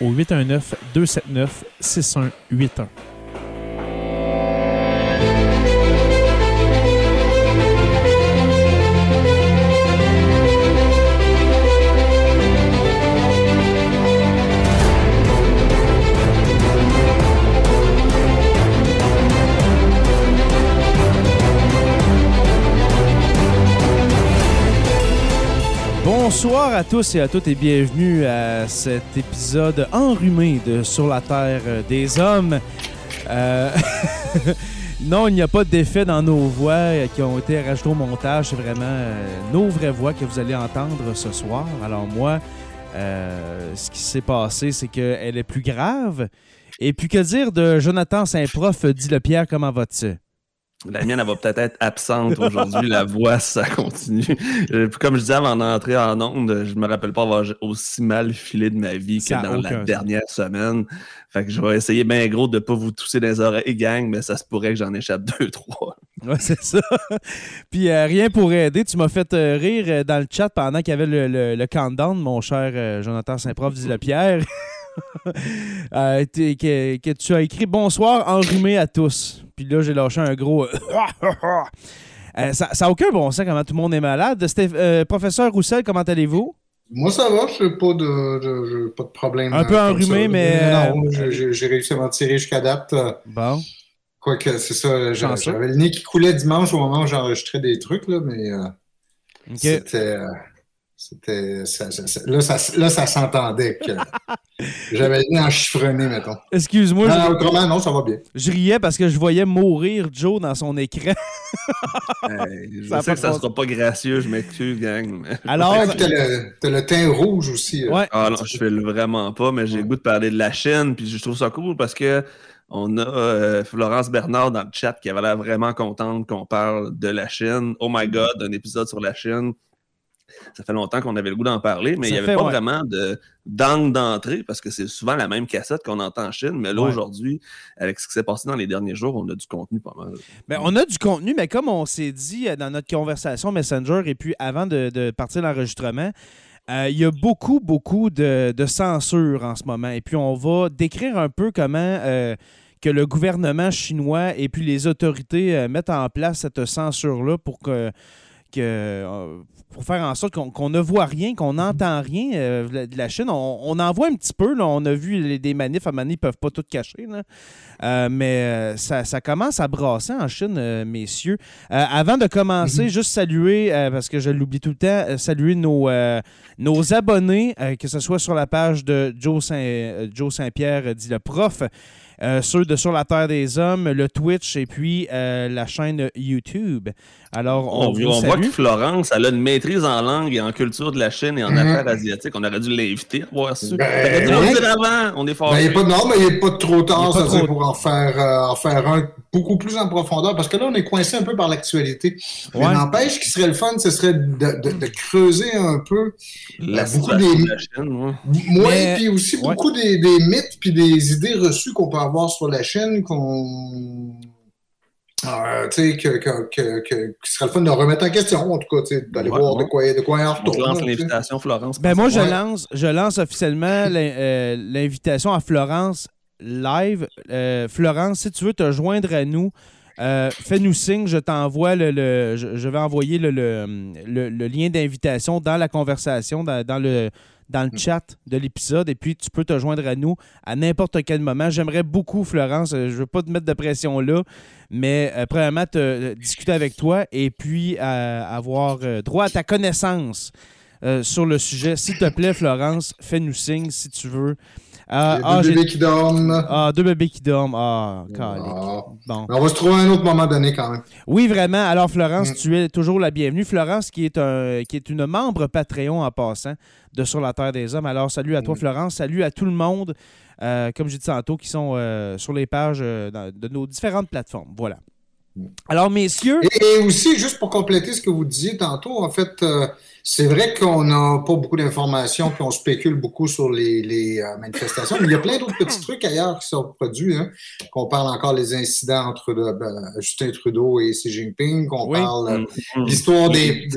au 819 Bonsoir à tous et à toutes et bienvenue à cet épisode enrhumé de Sur la Terre des Hommes. Euh, non, il n'y a pas d'effet dans nos voix qui ont été rajoutées au montage. C'est vraiment euh, nos vraies voix que vous allez entendre ce soir. Alors moi, euh, ce qui s'est passé, c'est qu'elle est plus grave. Et puis que dire de Jonathan Saint-Prof, dit le Pierre, comment vas-tu? La mienne, elle va peut-être être absente aujourd'hui. la voix, ça continue. Euh, comme je disais avant d'entrer en onde, je me rappelle pas avoir aussi mal filé de ma vie que dans la dernière semaine. Fait que je vais essayer bien gros de pas vous tousser dans les oreilles, gang, mais ça se pourrait que j'en échappe deux, trois. Ouais, c'est ça. Puis euh, rien pour aider, tu m'as fait euh, rire dans le chat pendant qu'il y avait le, le, countdown, mon cher Jonathan Saint-Prof dit le Pierre. que, que, tu as écrit Bonsoir, enrhumé à tous. Puis là, j'ai lâché un gros. Euh, ça n'a aucun bon sens comment tout le monde est malade. Euh, professeur Roussel, comment allez-vous? Moi, ça va, je n'ai pas de, pas de problème. Un peu enrhumé, mais. Non, euh, j'ai réussi à m'en tirer jusqu'à date. Bon. Quoique, c'est ça. J'avais le nez qui coulait dimanche au moment où j'enregistrais des trucs, là, mais. C'était. C'était. là, ça, là, ça s'entendait que j'avais été enchiffronné, mettons. Excuse-moi. Non, autrement, non, ça va bien. Je riais parce que je voyais mourir Joe dans son écran. je sais que ça sera pas gracieux, je m'excuse, gang. Alors. T'as le, as le teint rouge aussi. Ouais. Ah non, je fais le vraiment pas, mais j'ai le goût de parler de la chaîne, puis je trouve ça cool parce que. On a euh, Florence Bernard dans le chat qui avait l'air vraiment contente qu'on parle de la chaîne. Oh my god, un épisode sur la chaîne ça fait longtemps qu'on avait le goût d'en parler, mais il n'y avait pas vraiment d'angle d'entrée parce que c'est souvent la même cassette qu'on entend en Chine. Mais là, aujourd'hui, avec ce qui s'est passé dans les derniers jours, on a du contenu pas mal. Mais ben, on a du contenu, mais comme on s'est dit euh, dans notre conversation Messenger et puis avant de, partir l'enregistrement, euh, il y a beaucoup, beaucoup de, censure en ce moment. Et puis, on va décrire un peu comment euh, que le gouvernement chinois et puis les autorités mettent en place cette censure-là pour que euh, pour faire en sorte qu'on ne voit rien, qu'on n'entend rien euh, de la Chine. On, en voit un petit peu. Là, on a vu des manifs. À Mani, ils ne peuvent pas tout cacher. Euh, mais ça, commence à brasser en Chine, messieurs. avant de commencer, mhm. juste saluer, parce que je l'oublie tout le temps, saluer nos, nos abonnés, que ce soit sur la page de Joe Saint-Pierre, dit le prof. Euh, ceux de Sur la Terre des Hommes, le Twitch et puis euh, la chaîne YouTube. Alors, on, voit que Florence, elle a une maîtrise en langue et en culture de la Chine et en mhm. affaires asiatiques. On aurait dû l'inviter à voir ça. Ben, avant. On est fort. Ben, pas, non, mais il n'est pas trop tard, ça trop... pour en faire, euh, en faire un beaucoup plus en profondeur, parce que là, on est coincé un peu par l'actualité. Mais n'empêche, ce qui serait le fun, ce serait de, creuser un peu la beaucoup des... De la chaîne, ouais. puis aussi beaucoup des, mythes puis des idées reçues qu'on peut avoir sur la chaîne qu'on euh, tu sais, que, que, que, que, ce serait le fun de remettre en question, en tout cas, d'aller voir de quoi, de quoi il en retourne. Je lance l'invitation, Florence. Ben moi, je lance, je lance officiellement euh, l'invitation à Florence live. Euh, Florence, si tu veux te joindre à nous, euh, fais-nous signe, je t'envoie le, je, vais envoyer le, le lien d'invitation dans la conversation, dans, le dans le mm. chat de l'épisode et puis tu peux te joindre à nous à n'importe quel moment. J'aimerais beaucoup, Florence, euh, je ne veux pas te mettre de pression là, mais premièrement, te, discuter avec toi et puis avoir droit à ta connaissance sur le sujet. S'il te plaît, Florence, fais-nous signe si tu veux. Ah, deux ah, bébés qui dorment. Ah, deux bébés qui dorment. Ah, ah. Bon. On va se trouver à un autre moment donné quand même. Oui, vraiment. Alors, Florence, mm. tu es toujours la bienvenue. Florence, qui est, un, qui est une membre Patreon en passant de Sur la Terre des Hommes. Alors, salut à toi, mm. Florence. Salut à tout le monde, euh, comme j'ai dit tantôt, qui sont euh, sur les pages euh, de nos différentes plateformes. Voilà. Mm. Alors, messieurs. Et, aussi, juste pour compléter ce que vous disiez tantôt, en fait, c'est vrai qu'on n'a pas beaucoup d'informations, puis on spécule beaucoup sur les, euh, manifestations, mais il y a plein d'autres petits trucs ailleurs qui sont produits. Hein, qu'on parle encore des incidents entre euh, ben, Justin Trudeau et Xi Jinping, qu'on parle euh, mm-hmm. l'histoire des,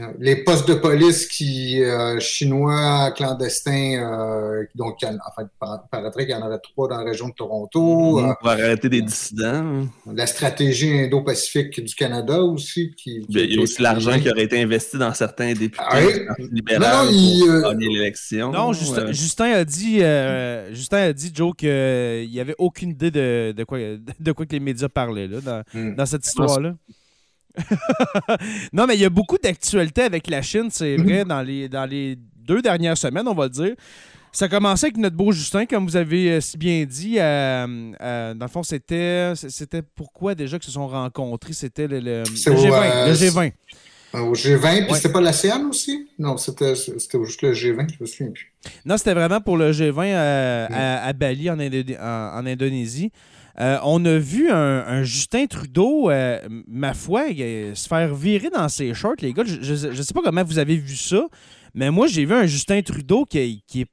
hein. les postes de police qui chinois clandestins, donc en fait, paraîtrait qu'il y en aurait trois dans la région de Toronto. Pour arrêter des dissidents. La stratégie indo-pacifique du Canada aussi. Qui, il y a aussi l'argent qui aurait été investi dans certains députés ah libéraux non, il, euh, l'élection. Non, Justin, a dit, euh, Justin a dit, Joe, qu'il n'y avait aucune idée de, de, quoi, de quoi que les médias parlaient là, dans, hmm. dans cette histoire-là. non, mais il y a beaucoup d'actualité avec la Chine, c'est vrai, dans les, dans les deux dernières semaines, on va le dire. Ça a commencé avec notre beau Justin, comme vous avez euh, si bien dit. dans le fond, c'était, c'était pourquoi déjà qu'ils se sont rencontrés? C'était le, le, G20. le G20. Euh, au G20, puis c'était pas l'ASEAN aussi? Non, c'était juste le G20, je me souviens plus. Non, c'était vraiment pour le G20 euh, à, Bali, en, Indonésie. Euh, on a vu un, Justin Trudeau, ma foi, se faire virer dans ses shorts, les gars. Je ne sais pas comment vous avez vu ça, mais moi, j'ai vu un Justin Trudeau qui, est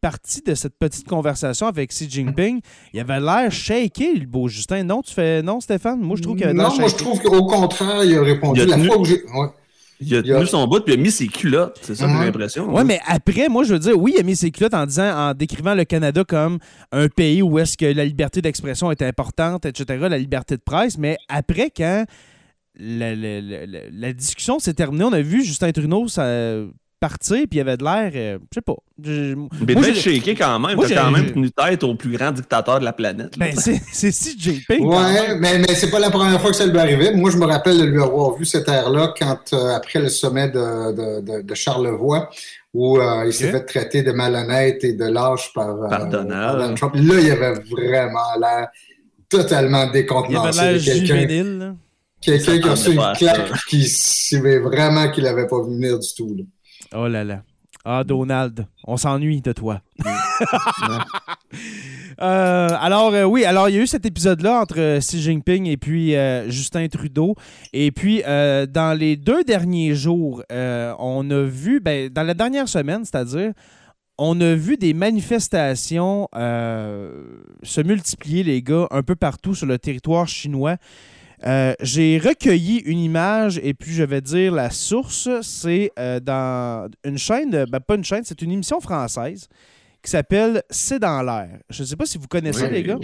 parti de cette petite conversation avec Xi Jinping. Il avait l'air shaké, le beau Justin. Non, tu fais non, Stéphane? Moi, je trouve qu'il avait Non, moi, je trouve qu'au contraire, il a répondu. la fois où j'ai. Il a tenu son bout puis il a mis ses culottes. C'est ça j'ai l'impression. Oui, mais après, moi, je veux dire, oui, il a mis ses culottes en disant, en décrivant le Canada comme un pays où est-ce que la liberté d'expression est importante, etc., la liberté de presse. Mais après, quand la, la discussion s'est terminée, on a vu Justin Trudeau ça, partir, puis il avait de l'air, euh, je sais pas. Mais bien shaké quand même. T'as quand même tenu tête au plus grand dictateur de la planète. Ben, c'est si JP. Ouais, mais, mais c'est pas la première fois que ça lui arrivait. Moi, je me rappelle de lui avoir vu cette ère-là quand, euh, après le sommet de, de, de, Charlevoix, où euh, il s'est fait traiter de malhonnête et de lâche par, par Donald. Trump. Là, il avait vraiment l'air totalement décontenancé. Il avait l'air juvénile. Quelqu'un qui a reçu une claque qui savait vraiment qu'il n'avait pas venir du tout. Là. Oh là là. Ah, Donald, on s'ennuie de toi. Euh, alors, euh, oui, alors il y a eu cet épisode-là entre Xi Jinping et puis euh, Justin Trudeau. Et puis, dans les deux derniers jours, on a vu, ben, dans la dernière semaine, c'est-à-dire, on a vu des manifestations se multiplier, les gars, un peu partout sur le territoire chinois. Euh, j'ai recueilli une image et puis je vais dire la source. C'est euh, dans une chaîne, ben, pas une chaîne, c'est une émission française qui s'appelle C'est dans l'air. Je ne sais pas si vous connaissez, les gars.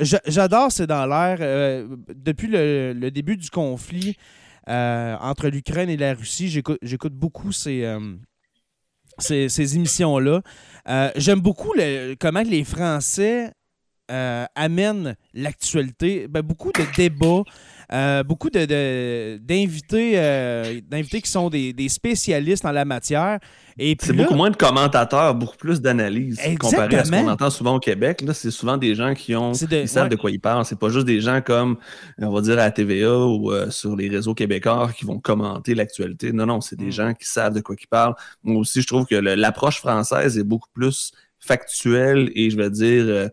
J'adore C'est dans l'air. Euh, depuis le, début du conflit entre l'Ukraine et la Russie, j'écoute beaucoup ces, ces, émissions-là. J'aime beaucoup comment les Français euh, amène l'actualité, ben, beaucoup de débats, euh, beaucoup d'invités de, euh, d'invités qui sont des, spécialistes en la matière. C'est beaucoup moins de commentateurs, beaucoup plus d'analyses comparé à ce qu'on entend souvent au Québec. Là, c'est souvent des gens qui ont de, savent de quoi ils parlent. C'est pas juste des gens comme, on va dire, à la TVA ou sur les réseaux québécois qui vont commenter l'actualité. Non, non, c'est des mm. gens qui savent de quoi ils parlent. Moi aussi, je trouve que l'approche française est beaucoup plus factuelle et je vais dire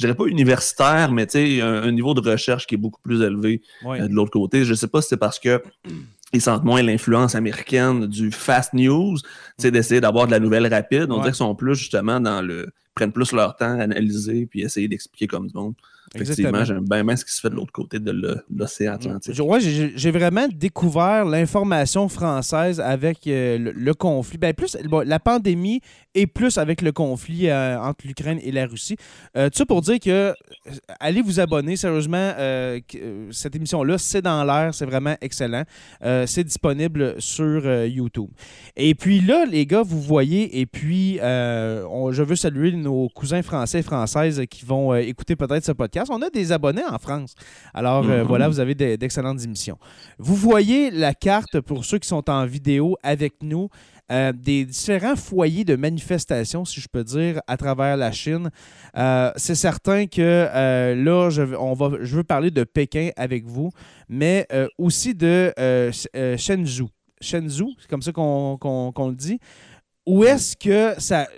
je dirais pas universitaire, mais un, un niveau de recherche qui est beaucoup plus élevé euh, de l'autre côté. Je sais pas si c'est parce que ils sentent moins l'influence américaine du fast news, d'essayer d'avoir de la nouvelle rapide. On dirait qu'ils sont plus justement dans le prennent plus leur temps à analyser puis essayer d'expliquer comme du monde. Effectivement, j'aime bien, bien ce qui se fait de l'autre côté de l'océan Atlantique. Ouais, j'ai vraiment découvert l'information française avec euh, le, conflit. Ben, plus la pandémie et plus avec le conflit euh, entre l'Ukraine et la Russie. Euh, tout ça pour dire que allez vous abonner, sérieusement, cette émission-là, c'est dans l'air, c'est vraiment excellent. c'est disponible sur YouTube. Et puis là, les gars, vous voyez, et puis je veux saluer nos cousins français et françaises qui vont écouter peut-être ce podcast on a des abonnés en France. Alors euh, voilà, mhm. vous avez d'excellentes émissions. Vous voyez la carte pour ceux qui sont en vidéo avec nous. Euh, des différents foyers de manifestation, si je peux dire, à travers la Chine. Euh, c'est certain que là, je, on va, je veux parler de Pékin avec vous, mais aussi de Shenzhou. Shenzhou, c'est comme ça qu'on le dit. Où est-ce que ça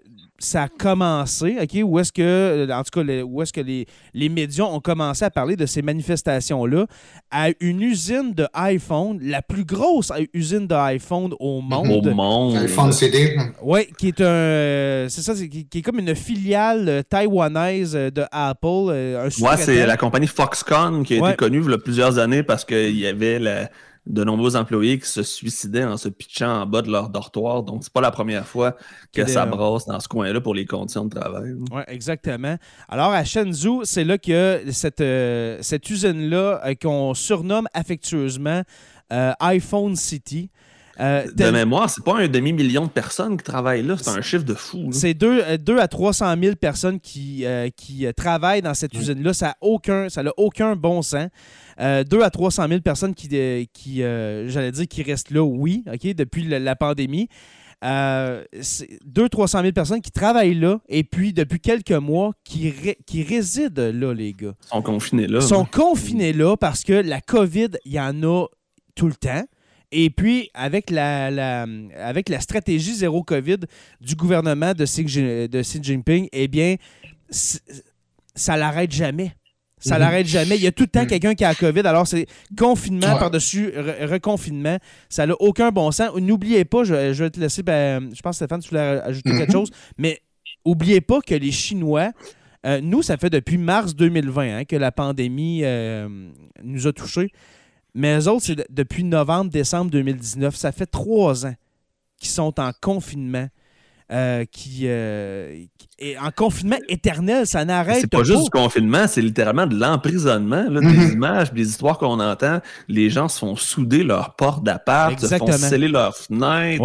ça a commencé, OK? Où est-ce que, euh, en tout cas, où est-ce que les, les médias ont commencé à parler de ces manifestations-là à une usine de iPhone, la plus grosse usine d'iPhone au monde. Au monde. iPhone CD. Oui, qui est un. C'est ça, qui, est comme une filiale euh, taïwanaise euh, de Apple. Un ouais, c'est la compagnie Foxconn qui a été connue il y a plusieurs années parce qu'il y avait la de nombreux employés qui se suicidaient en se pitchant en bas de leur dortoir. Donc, c'est pas la première fois que ça brasse dans ce coin-là pour les conditions de travail. Oui, exactement. Alors, à Shenzhou, c'est là que cette, euh, cette usine-là euh, qu'on surnomme affectueusement euh, iPhone City. de mémoire, c'est pas un demi-million de personnes qui travaillent là, c'est un chiffre de fou. C'est 2 à 300 000 personnes qui, qui travaillent dans cette usine-là. Ça n'a aucun, ça aucun bon sens. 2 euh, à 300 000 personnes qui, euh, qui euh, j'allais dire, qui restent là, oui, OK, depuis la, pandémie. Euh, 200-300 000 personnes qui travaillent là et puis depuis quelques mois qui, qui résident là, les gars. Ils sont confinés là. Ils sont confinés là parce que la COVID, il y en a tout le temps. Et puis, avec la, avec la stratégie zéro COVID du gouvernement de Xi, de Xi Jinping, eh bien, ça l'arrête jamais. Ça mhm. l'arrête jamais. Il y a tout le temps mhm. quelqu'un qui a la COVID. Alors, c'est confinement par-dessus reconfinement. Ça n'a aucun bon sens. N'oubliez pas, je, vais te laisser. Ben, je pense, Stéphane, tu voulais ajouter quelque mhm. chose. Mais n'oubliez pas que les Chinois, euh, nous, ça fait depuis mars 2020 hein, que la pandémie euh, nous a touchés. Mais eux autres, c'est depuis novembre, décembre 2019. Ça fait trois ans qu'ils sont en confinement. Euh, qui, est en confinement éternel, ça n'arrête pas. C'est pas juste du confinement, c'est littéralement de l'emprisonnement. Des mhm. images, des histoires qu'on entend, les gens se font souder leurs portes d'appart, se font sceller leurs fenêtres.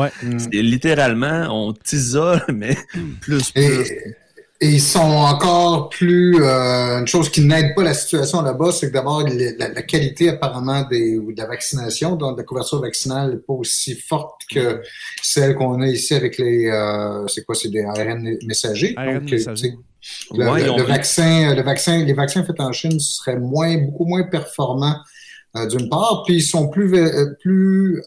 littéralement, on t'isole, mais plus, plus. Et ils sont encore plus... Euh, une chose qui n'aide pas la situation là-bas, c'est que d'abord, la, qualité apparemment des, de la vaccination, donc la couverture vaccinale n'est pas aussi forte que celle qu'on a ici avec les... Euh, c'est quoi? C'est des ARN messagers. ARN donc, messagers. Le, vaccin, le vaccin, les vaccins faits en Chine seraient moins, beaucoup moins performants euh, d'une part, puis ils sont plus, plus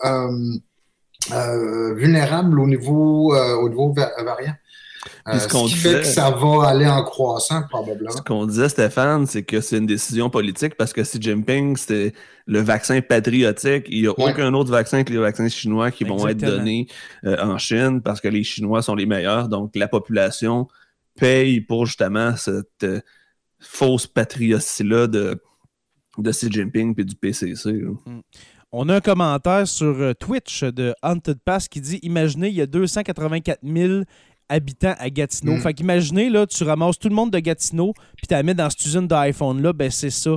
vulnérables au niveau, au niveau variant. Euh, ce, qui fait que ça va aller en croissant, probablement. Ce qu'on disait, Stéphane, c'est que c'est une décision politique parce que si Jinping, c'était le vaccin patriotique, il n'y a aucun autre vaccin que les vaccins chinois qui vont être donnés euh, en Chine parce que les Chinois sont les meilleurs. Donc, la population paye pour justement cette euh, fausse patriotie-là de, de Xi Jinping et du PCC. Mm. On a un commentaire sur Twitch de Haunted Pass qui dit Imaginez, il y a 284 000 habitants à Gatineau. Mm. Fait qu'imaginez, là, tu ramasses tout le monde de Gatineau, puis tu la mets dans cette usine d'iPhone-là, ben c'est ça,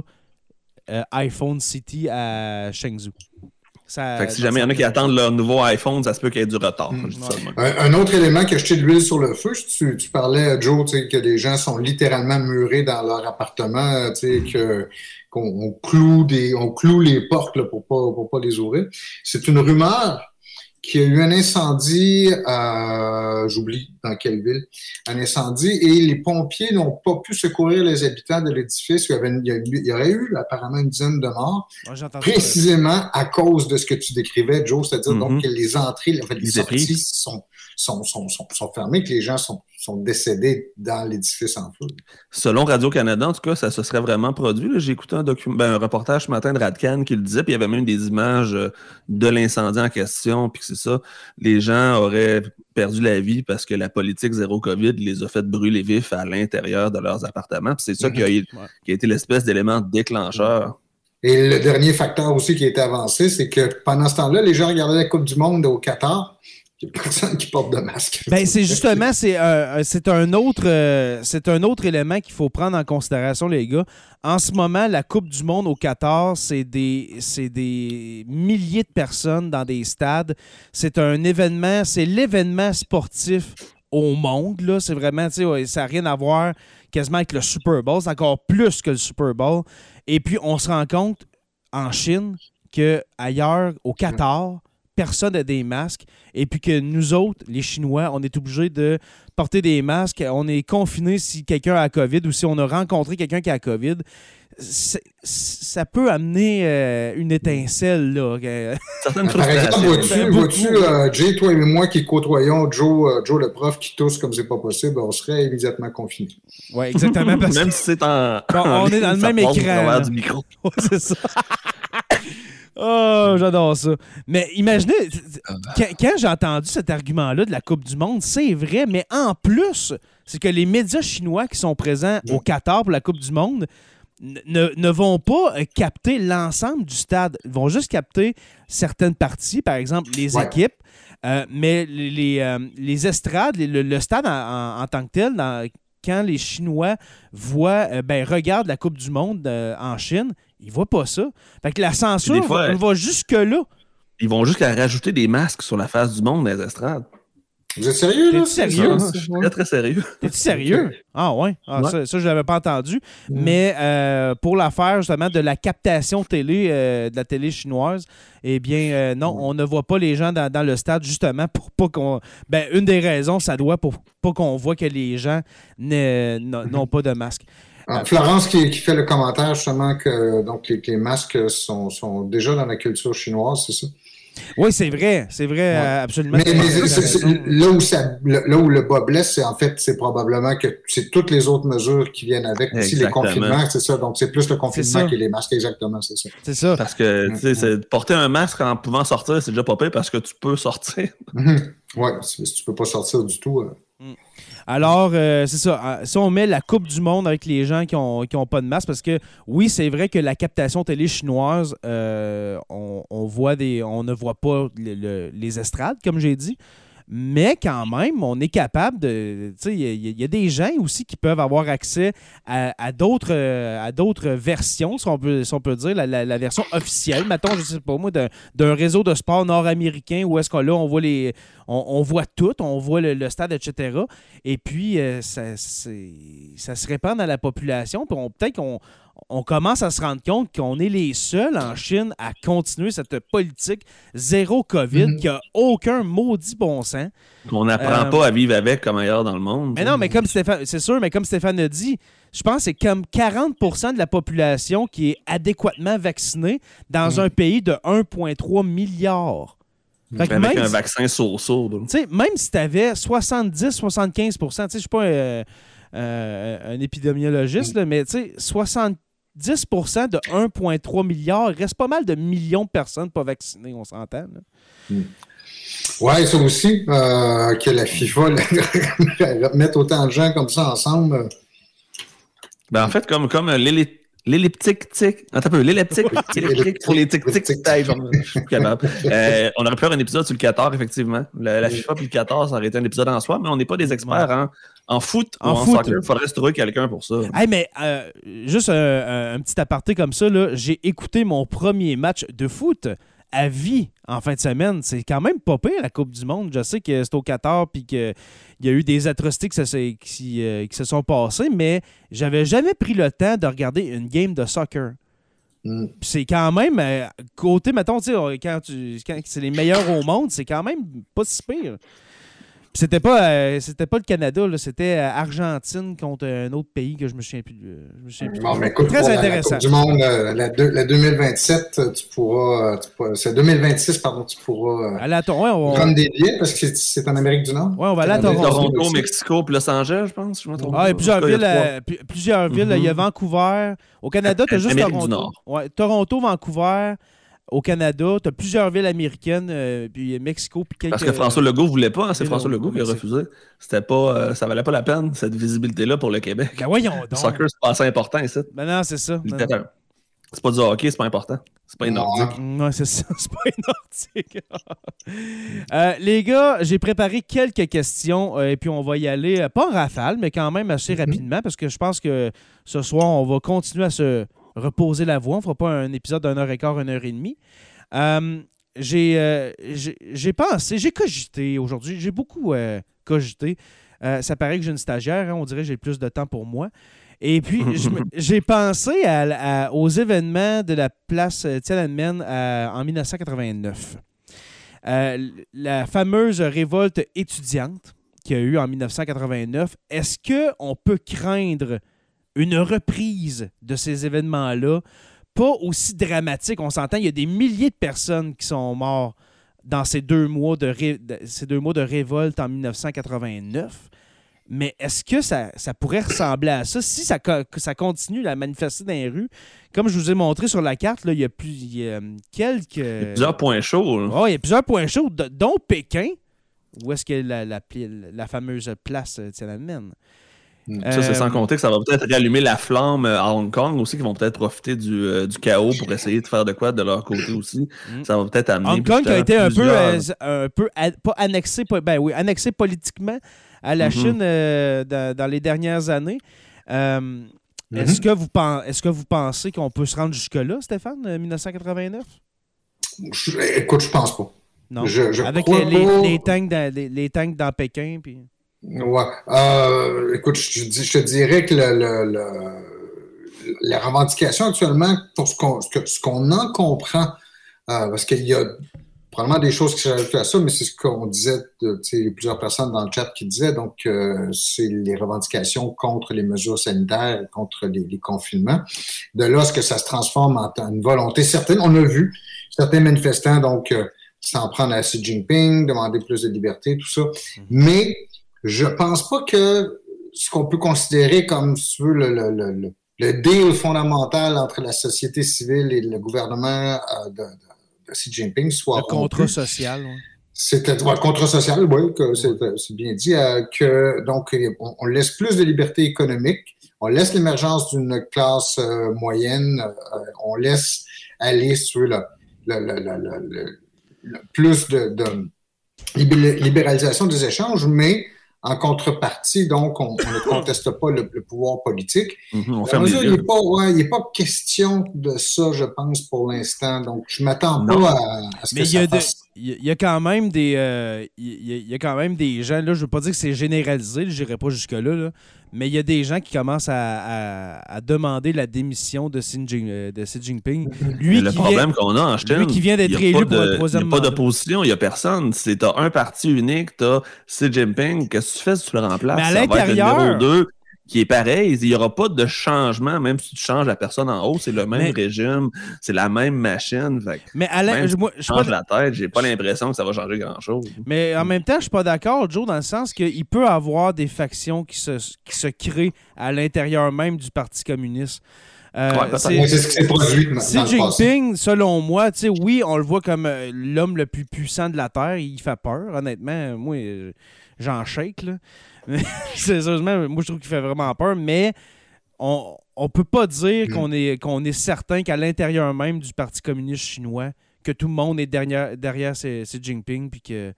euh, iPhone City à Shenzhou. fait que si jamais il y en a qui attendent leur nouveau iPhone, ça se peut qu'il y ait du retard. Mm. un, autre élément qui a jeté de l'huile sur le feu, tu, tu parlais, Joe, que les gens sont littéralement murés dans leur appartement, que qu'on cloue, des, on cloue les portes là, pour pas, pour pas les ouvrir. C'est une rumeur qu'il y a eu un incendie, euh, j'oublie dans quelle ville, un incendie, et les pompiers n'ont pas pu secourir les habitants de l'édifice. Il, y aurait eu apparemment une dizaine de morts, précisément à cause de ce que tu décrivais, Joe, c'est-à-dire donc mm-hmm. que les entrées, en fait, les sorties sont sont, sont, sont, fermés, que les gens sont, sont décédés dans l'édifice en feu. Selon Radio-Canada, en tout cas, ça se serait vraiment produit. J'ai écouté un, ben, un reportage ce matin de Radcan qui le disait, puis il y avait même des images euh, de l'incendie en question, puis c'est ça. Les gens auraient perdu la vie parce que la politique zéro COVID les a fait brûler vifs à l'intérieur de leurs appartements. c'est ça qui, a, qui a été l'espèce d'élément déclencheur. Et le dernier facteur aussi qui a été avancé, c'est que pendant ce temps-là, les gens regardaient la Coupe du Monde au Qatar personne qui porte de masque. Ben, c'est justement, c'est un, autre, euh, c'est un autre élément qu'il faut prendre en considération, les gars. En ce moment, la Coupe du Monde au Qatar, c'est des, des milliers de personnes dans des stades. C'est un événement, c'est l'événement sportif au monde. Là. C'est vraiment, ça n'a rien à voir quasiment avec le Super Bowl. C'est encore plus que le Super Bowl. Et puis, on se rend compte en Chine qu'ailleurs, au Qatar, personne n'a des masques et puis que nous autres, les Chinois, on est obligés de porter des masques. On est confinés si quelqu'un a COVID ou si on a rencontré quelqu'un qui a COVID. Ça peut amener euh, une étincelle. Là. Par exemple, vois-tu, euh, Jay, toi et moi qui côtoyons Joe, euh, Joe le prof qui tousse comme c'est pas possible, on serait immédiatement confinés. Oui, exactement. Même si c'est en. on est dans le même écran. Du micro. c'est ça. Oh, j'adore ça. Mais imaginez, ah, ben. quand, j'ai entendu cet argument-là de la Coupe du Monde, c'est vrai, mais en plus, c'est que les médias chinois qui sont présents au Qatar pour la Coupe du Monde ne, vont pas euh, capter l'ensemble du stade. Ils vont juste capter certaines parties, par exemple les équipes. Euh, mais les, euh, les, estrades, le, stade en, tant que tel, quand les Chinois voient, ben, regardent la Coupe du Monde en Chine, ils voient pas ça. Fait que la censure va, jusque-là. Ils vont jusqu'à rajouter des masques sur la face du monde dans les estrades. Vous êtes sérieux, là? sérieux? je suis très, très sérieux. T'es-tu sérieux? Ah ouais? Ah, ça, ça, je l'avais pas entendu. Mais euh, pour l'affaire, justement, de la captation télé, euh, de la télé chinoise, eh bien, euh, non, on ne voit pas les gens dans, le stade, justement, pour pas qu'on... Ben, une des raisons, ça doit pour pas qu'on voit que les gens n'ont pas de masque. Ah, Florence qui, fait le commentaire justement que donc les, masques sont, sont, déjà dans la culture chinoise, c'est ça? Oui, c'est vrai, c'est vrai, euh, absolument. Mais, là, où ça, là où le bas blesse, c'est en fait, c'est probablement que c'est toutes les autres mesures qui viennent avec, aussi les confinements, c'est ça. Donc, c'est plus le confinement que les masques, exactement, c'est ça. C'est ça. Parce que, tu sais, porter un masque en pouvant sortir, c'est déjà pas pire parce que tu peux sortir. Mhm. Oui, si tu peux pas sortir du tout. Euh. Alors, euh, c'est ça. Ah, si on met la Coupe du Monde avec les gens qui n'ont ont pas de masque, parce que oui, c'est vrai que la captation télé chinoise, euh, on, voit on ne voit pas les estrades, comme j'ai dit. Mais quand même, on est capable de. Il y, a des gens aussi qui peuvent avoir accès à, d'autres versions, si on peut, peut dire, la, version officielle, mettons, je sais pas moi, d'un réseau de sport nord-américain où est-ce qu'on là, on voit les. On, voit tout, on voit le, stade, etc. Et puis, euh, ça, ça se répand dans la population. Peut-être qu'on on commence à se rendre compte qu'on est les seuls en Chine à continuer cette politique zéro COVID mhm. qui a aucun maudit bon sens. On n'apprend euh, pas à vivre avec comme ailleurs dans le monde. Mais non, mais comme Stéphane, c'est sûr, mais comme Stéphane a dit, je pense que c'est comme 40% de la population qui est adéquatement vaccinée dans mhm. un pays de 1,3 milliard. avec un vaccin sourd Même si tu avais 70-75% je ne suis pas euh, euh, un épidémiologiste, mais tu sais, 70 de 1,3 milliard, il reste pas mal de millions de personnes pas vaccinées, on s'entend. Hmm. Oui, ça aussi, euh, que la FIFA mette autant de gens comme ça ensemble. Ben, en fait, comme, comme l'elliptique tic. Attends un peu, l'elliptique pour les tic tic tic. on aurait pu faire un épisode sur le Qatar, effectivement. La, FIFA et le Qatar, ça aurait été un épisode en soi, mais on n'est pas des experts en, en foot en, en soccer. Il faudrait se trouver quelqu'un pour ça. Hey, mais euh, juste un, petit aparté comme ça, j'ai écouté mon premier match de foot à vie en fin de semaine. C'est quand même pas pire la Coupe du Monde. Je sais que c'est au Qatar puis qu'il y a eu des atrocités qui, euh, qui, se sont passées, mais j'avais jamais pris le temps de regarder une game de soccer. Mm. C'est quand même, euh, côté, mettons, quand, tu, quand c'est les meilleurs au monde, c'est quand même pas si pire. C'était pas, euh, c'était pas le Canada, c'était euh, Argentine contre un autre pays que je me souviens plus. je me souviens plus. Bon, mais écoute, Très intéressant. La, du monde, la, 2027, tu pourras, c'est 2026, pardon, tu pourras aller à Toronto, prendre des billets parce que c'est en Amérique du Nord. Oui, on va aller à Toronto. Toronto, Mexico, puis Los Angeles, je pense. Je me ah, il y a plusieurs villes. plusieurs villes. Il y a mm-hmm. Vancouver. Au Canada, tu as juste Toronto. Du Nord. Ouais, Toronto, Vancouver au Canada, tu as plusieurs villes américaines, euh, puis Mexico, puis quelques... Parce que François Legault ne voulait pas, hein, c'est François Legault qui a refusé. C'était pas, euh, ça valait pas la peine, cette visibilité-là pour le Québec. Ben voyons donc. Le soccer, c'est pas assez important ici. Ben non, c'est ça. C'est pas du hockey, c'est pas important. C'est pas une nordique. Ouais, c'est ça, c'est pas une nordique. Euh, les gars, j'ai préparé quelques questions et puis on va y aller, pas en rafale, mais quand même assez mm-hmm. rapidement parce que je pense que ce soir, on va continuer à se reposer la voix. On ne fera pas un épisode d'une heure et quart, une heure et demie. Euh, euh, j'ai pensé, j'ai cogité aujourd'hui, j'ai beaucoup euh, cogité. ça paraît que j'ai une stagiaire, hein, on dirait que j'ai plus de temps pour moi. Et puis, j'ai pensé aux événements de la place Tiananmen en 1989. la fameuse révolte étudiante qu'il y a eu en 1989, est-ce qu'on peut craindre une reprise de ces événements-là, pas aussi dramatique. On s'entend, il y a des milliers de personnes qui sont mortes dans ces deux mois de, ces deux mois de révolte en 1989. Mais est-ce que ça, pourrait ressembler à ça? Si ça, ça continue à manifester dans les rues? Comme je vous ai montré sur la carte, là, il, y a plus, quelques. Il y a plusieurs points chauds. Oui, il y a plusieurs points chauds, dont Pékin, où est-ce que la, la, la, fameuse place euh, Tiananmen. Ça, c'est sans euh, compter que ça va peut-être rallumer la flamme euh, à Hong Kong aussi, qui vont peut-être profiter du, euh, du, chaos pour essayer de faire de quoi de leur côté aussi. Mm. Ça va peut-être amener. Hong Kong qui a été un peu, un peu pas annexé, ben oui, annexé politiquement à la mm-hmm. Chine dans, les dernières années. Mm-hmm. Est-ce que, vous est que vous pensez qu'on peut se rendre jusque-là, Stéphane, 1989? écoute, je pense pas. Non? Avec les, les, tanks dans, les, tanks dans Pékin. Puis... Ouais. Euh, écoute, je, je, te dirais que le, le, la revendication actuellement, pour ce qu'on ce qu'on en comprend, euh, parce qu'il y a probablement des choses qui s'ajoutent à ça, mais c'est ce qu'on disait, plusieurs personnes dans le chat qui disaient, donc euh, c'est les revendications contre les mesures sanitaires, contre les, les, confinements. De là, ce que ça se transforme en, une volonté certaine. On a vu certains manifestants, donc, s'en prendre à Xi Jinping, demander plus de liberté, tout ça. Mm-hmm. Mais je pense pas que ce qu'on peut considérer comme, si tu veux, le, le, le, le, deal fondamental entre la société civile et le gouvernement euh, de, de, Xi Jinping soit. Le contrat social, oui. C'était le contrat social, oui, c'est bien dit, euh, que donc on, laisse plus de liberté économique, on laisse l'émergence d'une classe euh, moyenne, on laisse aller sur le, le, plus de, de libéralisation des échanges, mais en contrepartie, donc, on, ne conteste pas le, pouvoir politique. Mhm, il n'est pas, question de ça, je pense, pour l'instant. Donc, je ne m'attends pas à, ce que ça fasse il y, a quand même des euh, il, y a, quand même des gens là je veux pas dire que c'est généralisé je n'irai pas jusque là, mais il y a des gens qui commencent à, demander la démission de Xi, euh, de Xi Jinping. Lui le problème qu'on a en Chine lui qui vient d'être élu pour le troisième il n'y a pas d'opposition il n'y a personne. C'est as un parti unique tu as Xi Jinping qu'est-ce que tu fais si tu le remplaces? Mais à l'intérieur qui est pareil. Il n'y aura pas de changement, même si tu changes la personne en haut, c'est le même régime, c'est la même machine. mais Alain, je, moi, je change la tête, j'ai pas l'impression que ça va changer grand-chose. Mais en même temps, je suis pas d'accord, Joe, dans le sens qu'il peut avoir des factions qui se, qui se créent à l'intérieur même du Parti communiste. Euh, c'est ce qui s'est produit. Xi Jinping, selon moi, oui, on le voit comme euh, l'homme le plus puissant de la Terre. Il fait peur, honnêtement. Moi, euh, j'en shake. Là. Sérieusement, moi, je trouve qu'il fait vraiment peur, mais on ne peut pas dire qu'on est, qu'on est certain qu'à l'intérieur même du Parti communiste chinois, que tout le monde est derrière, derrière Xi Jinping, puis que, tu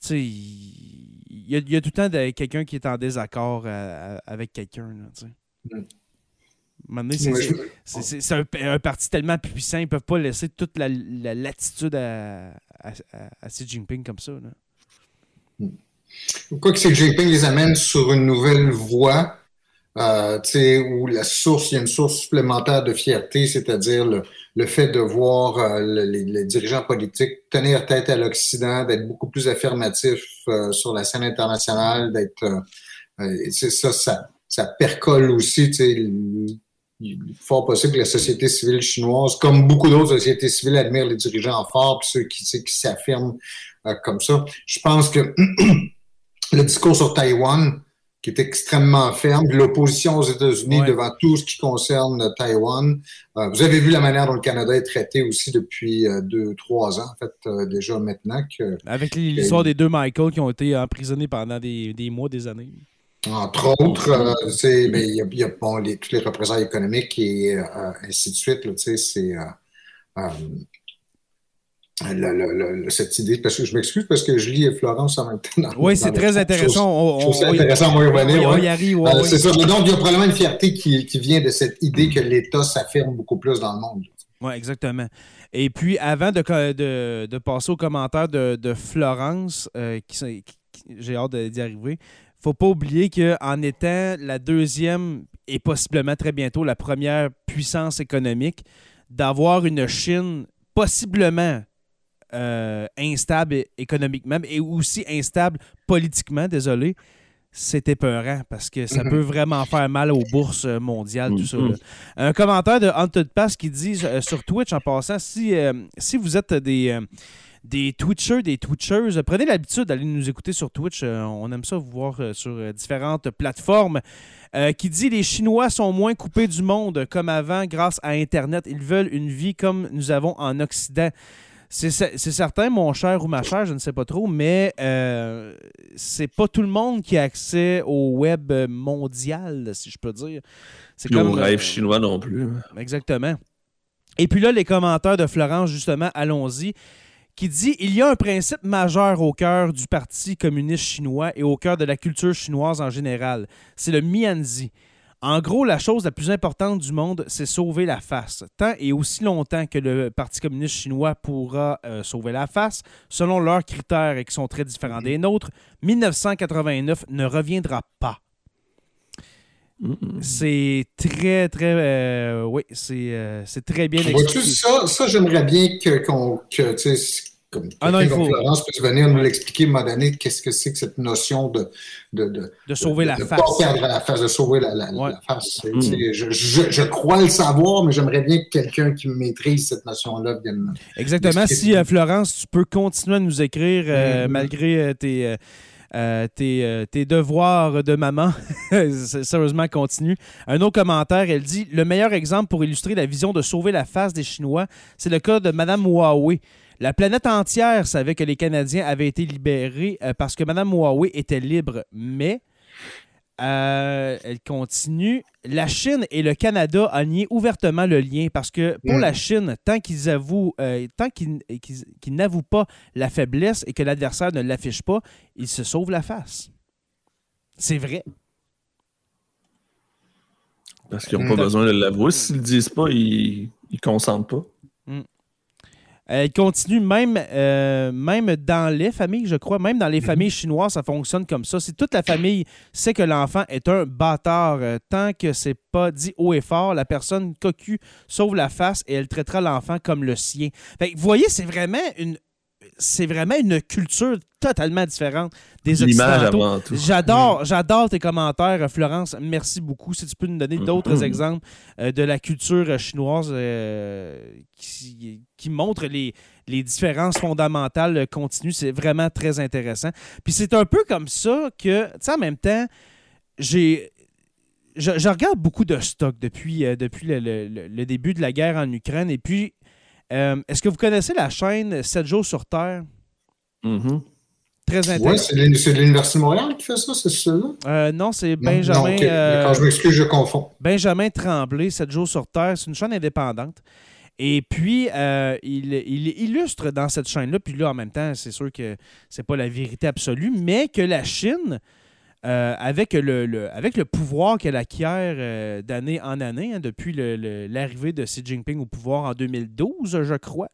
sais, il y, a tout le temps quelqu'un qui est en désaccord avec quelqu'un, tu sais. c'est un, parti tellement puissant, ils ne peuvent pas laisser toute la, latitude à, Xi Jinping comme ça. Là. Quoi que Xi Jinping les amène sur une nouvelle voie, euh, où la source, il y a une source supplémentaire de fierté, c'est-à-dire le, fait de voir euh, les, dirigeants politiques tenir tête à l'Occident, d'être beaucoup plus affirmatifs euh, sur la scène internationale, d'être c'est ça, ça, ça percole aussi, fort possible que la société civile chinoise, comme beaucoup d'autres sociétés civiles, admirent les dirigeants forts, puis ceux qui, qui s'affirment comme ça. Je pense que le discours sur Taïwan, qui est extrêmement ferme, l'opposition aux États-Unis devant tout ce qui concerne Taïwan. Euh, vous avez vu la manière dont le Canada est traité aussi depuis euh, deux, trois ans, en fait, euh, déjà maintenant. Que, Avec l'histoire des deux Michael qui ont été emprisonnés pendant des, mois, des années. Entre autres, il y a, bon, les, toutes les représailles économiques et ainsi de suite. C'est cette idée, parce que je m'excuse parce que je lis Florence en même temps. oui, c'est très intéressant. On, intéressant, on, y arrive. Euh, c'est ça. Donc, il y a probablement une fierté qui, qui vient de cette idée que l'État s'affirme beaucoup plus dans le monde. Oui, exactement. Et puis, avant de, de, de passer aux commentaires de, de Florence, euh, qui, j'ai hâte d'y arriver, faut pas oublier qu'en étant la deuxième et possiblement très bientôt la première puissance économique, d'avoir une Chine possiblement euh, instable économiquement et aussi instable politiquement, désolé, c'est épeurant parce que ça mhm. peut vraiment faire mal aux bourses mondiales, tout ça. Mhm. Un commentaire de Haunted Pass qui dit euh, sur Twitch en passant si, euh, si vous êtes des, des Twitchers, des Twitchers, prenez l'habitude d'aller nous écouter sur Twitch. on aime ça vous voir sur différentes plateformes. qui dit les Chinois sont moins coupés du monde comme avant grâce à Internet. Ils veulent une vie comme nous avons en Occident. C'est certain, mon cher ou ma chère, je ne sais pas trop, mais euh, c'est pas tout le monde qui a accès au web mondial, si je peux dire. C'est comme au rêve chinois non plus. Exactement. Et puis là, les commentaires de Florence, justement, allons-y, qui dit Il y a un principe majeur au cœur du Parti communiste chinois et au cœur de la culture chinoise en général. C'est le Mianzi. En gros, la chose la plus importante du monde, c'est sauver la face. Tant et aussi longtemps que le Parti communiste chinois pourra euh, sauver la face, selon leurs critères et qui sont très différents des nôtres, 1989 ne reviendra pas. C'est très, très. Euh, oui, euh, c'est très bien expliqué. Ça, ça j'aimerais bien que, que comme ah non, il faut... Florence peut venir nous l'expliquer, m'a donné qu'est-ce que c'est que cette notion de de, de, de sauver la face. la face, de sauver la, la, face. Mm. Je, je, je, crois le savoir, mais j'aimerais bien que quelqu'un qui maîtrise cette notion-là vienne. Exactement. Si euh, Florence, tu peux continuer à nous écrire euh, mm-hmm. malgré euh, tes. tes, devoirs de maman. Sérieusement, continue. Un autre commentaire, elle dit Le meilleur exemple pour illustrer la vision de sauver la face des Chinois, c'est le cas de Mme Huawei. La planète entière savait que les Canadiens avaient été libérés euh, parce que Mme Huawei était libre, mais euh, elle continue. La Chine et le Canada ont nié ouvertement le lien parce que pour mm. la Chine, tant qu'ils avouent, euh, tant qu'ils n'avouent pas la faiblesse et que l'adversaire ne l'affiche pas, ils se sauvent la face. C'est vrai. Parce qu'ils n'ont pas mm. besoin de l'avouer. S'ils ne le disent pas, ils ne consentent pas. Elle continue même, euh, même dans les familles, je crois, même dans les mhm. familles chinoises, ça fonctionne comme ça. Si toute la famille sait que l'enfant est un bâtard, euh, tant que c'est pas dit haut et fort, la personne cocu sauve la face et elle traitera l'enfant comme le sien. vous voyez, c'est vraiment une, c'est vraiment une culture totalement différente des Occidentaux. J'adore, j'adore tes commentaires, Florence. Merci beaucoup. Si tu peux nous donner d'autres mm-hmm. exemples euh, de la culture chinoise euh, qui, qui montrent les, les différences fondamentales continues, c'est vraiment très intéressant. Puis c'est un peu comme ça que, tu sais, en même temps, j'ai je, regarde beaucoup de stocks depuis, euh, depuis le, le, début de la guerre en Ukraine. Et puis, euh, est-ce que vous connaissez la chaîne 7 jours sur Terre? Mm-hmm. Très intéressant. Oui, c'est l'Université de Montréal qui fait ça, c'est ça? Euh, non, c'est Benjamin. Quand euh, je m'excuse, je confonds. Benjamin Tremblay, 7 jours sur Terre. C'est une chaîne indépendante. Et puis, il, illustre dans cette chaîne-là, puis là, en même temps, c'est sûr que c'est pas la vérité absolue, mais que la Chine euh, avec, le, avec le pouvoir qu'elle acquiert euh, d'année en année, hein, depuis l'arrivée de Xi Jinping au pouvoir en 2012, je crois,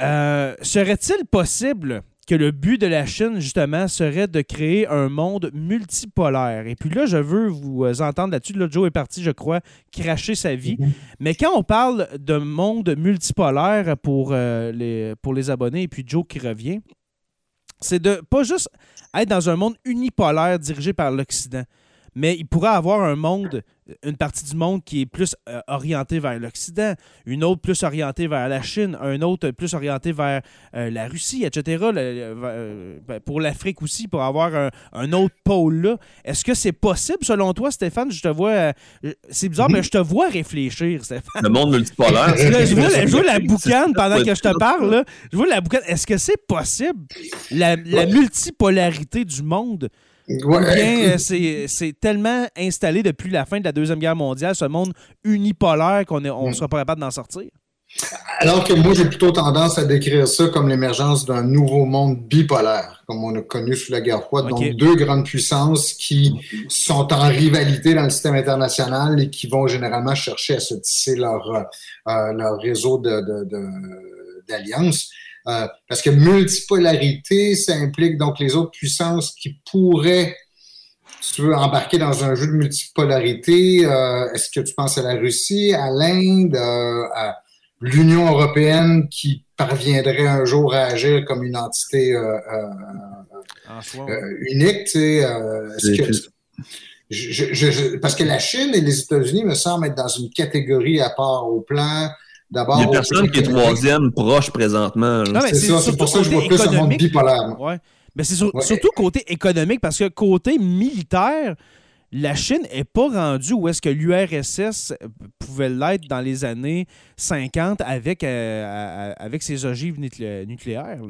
euh, serait-il possible que le but de la Chine, justement, serait de créer un monde multipolaire? Et puis là, je veux vous entendre là-dessus. Là, Joe est parti, je crois, cracher sa vie. Mhm. Mais quand on parle de monde multipolaire pour, euh, les, pour les abonnés, et puis Joe qui revient, c'est de pas juste être dans un monde unipolaire dirigé par l'Occident, mais il pourrait avoir un monde une partie du monde qui est plus euh, orientée vers l'Occident, une autre plus orientée vers la Chine, un autre plus orienté vers euh, la Russie, etc. Euh, ben, pour l'Afrique aussi, pour avoir un, autre pôle là. Est-ce que c'est possible selon toi, Stéphane? Je te vois. c'est bizarre, mais je te vois réfléchir, Stéphane. Le monde multipolaire. je, vois, la boucane pendant que je te parle. Là. Je vois la boucane. Est-ce que c'est possible, la, la multipolarité du monde? Euh, c'est tellement installé depuis la fin de la Deuxième Guerre mondiale, ce monde unipolaire qu'on ne mm. sera pas capable d'en sortir? Alors que moi, j'ai plutôt tendance à décrire ça comme l'émergence d'un nouveau monde bipolaire, comme on a connu sous la guerre froide. Donc, deux grandes puissances qui sont en rivalité dans le système international et qui vont généralement chercher à se tisser leur, euh, euh, leur réseau d'alliances. Euh, parce que multipolarité, ça implique donc les autres puissances qui pourraient tu veux embarquer dans un jeu de multipolarité. Euh, est-ce que tu penses à la Russie, à l'Inde, euh, à l'Union européenne qui parviendrait un jour à agir comme une entité unique? Tu sais, parce que la Chine et les États-Unis me semblent être dans une catégorie à part au plan D'abord, il n'y a personne qui est troisième proche présentement. C'est ça, c'est pour ça que je vois plus un monde bipolaire. Ouais. Mais c'est surtout côté économique, parce que côté militaire, la Chine n'est pas rendue où est-ce que l'URSS pouvait l'être dans les années 50 avec, euh, avec ses ogives nucléaires.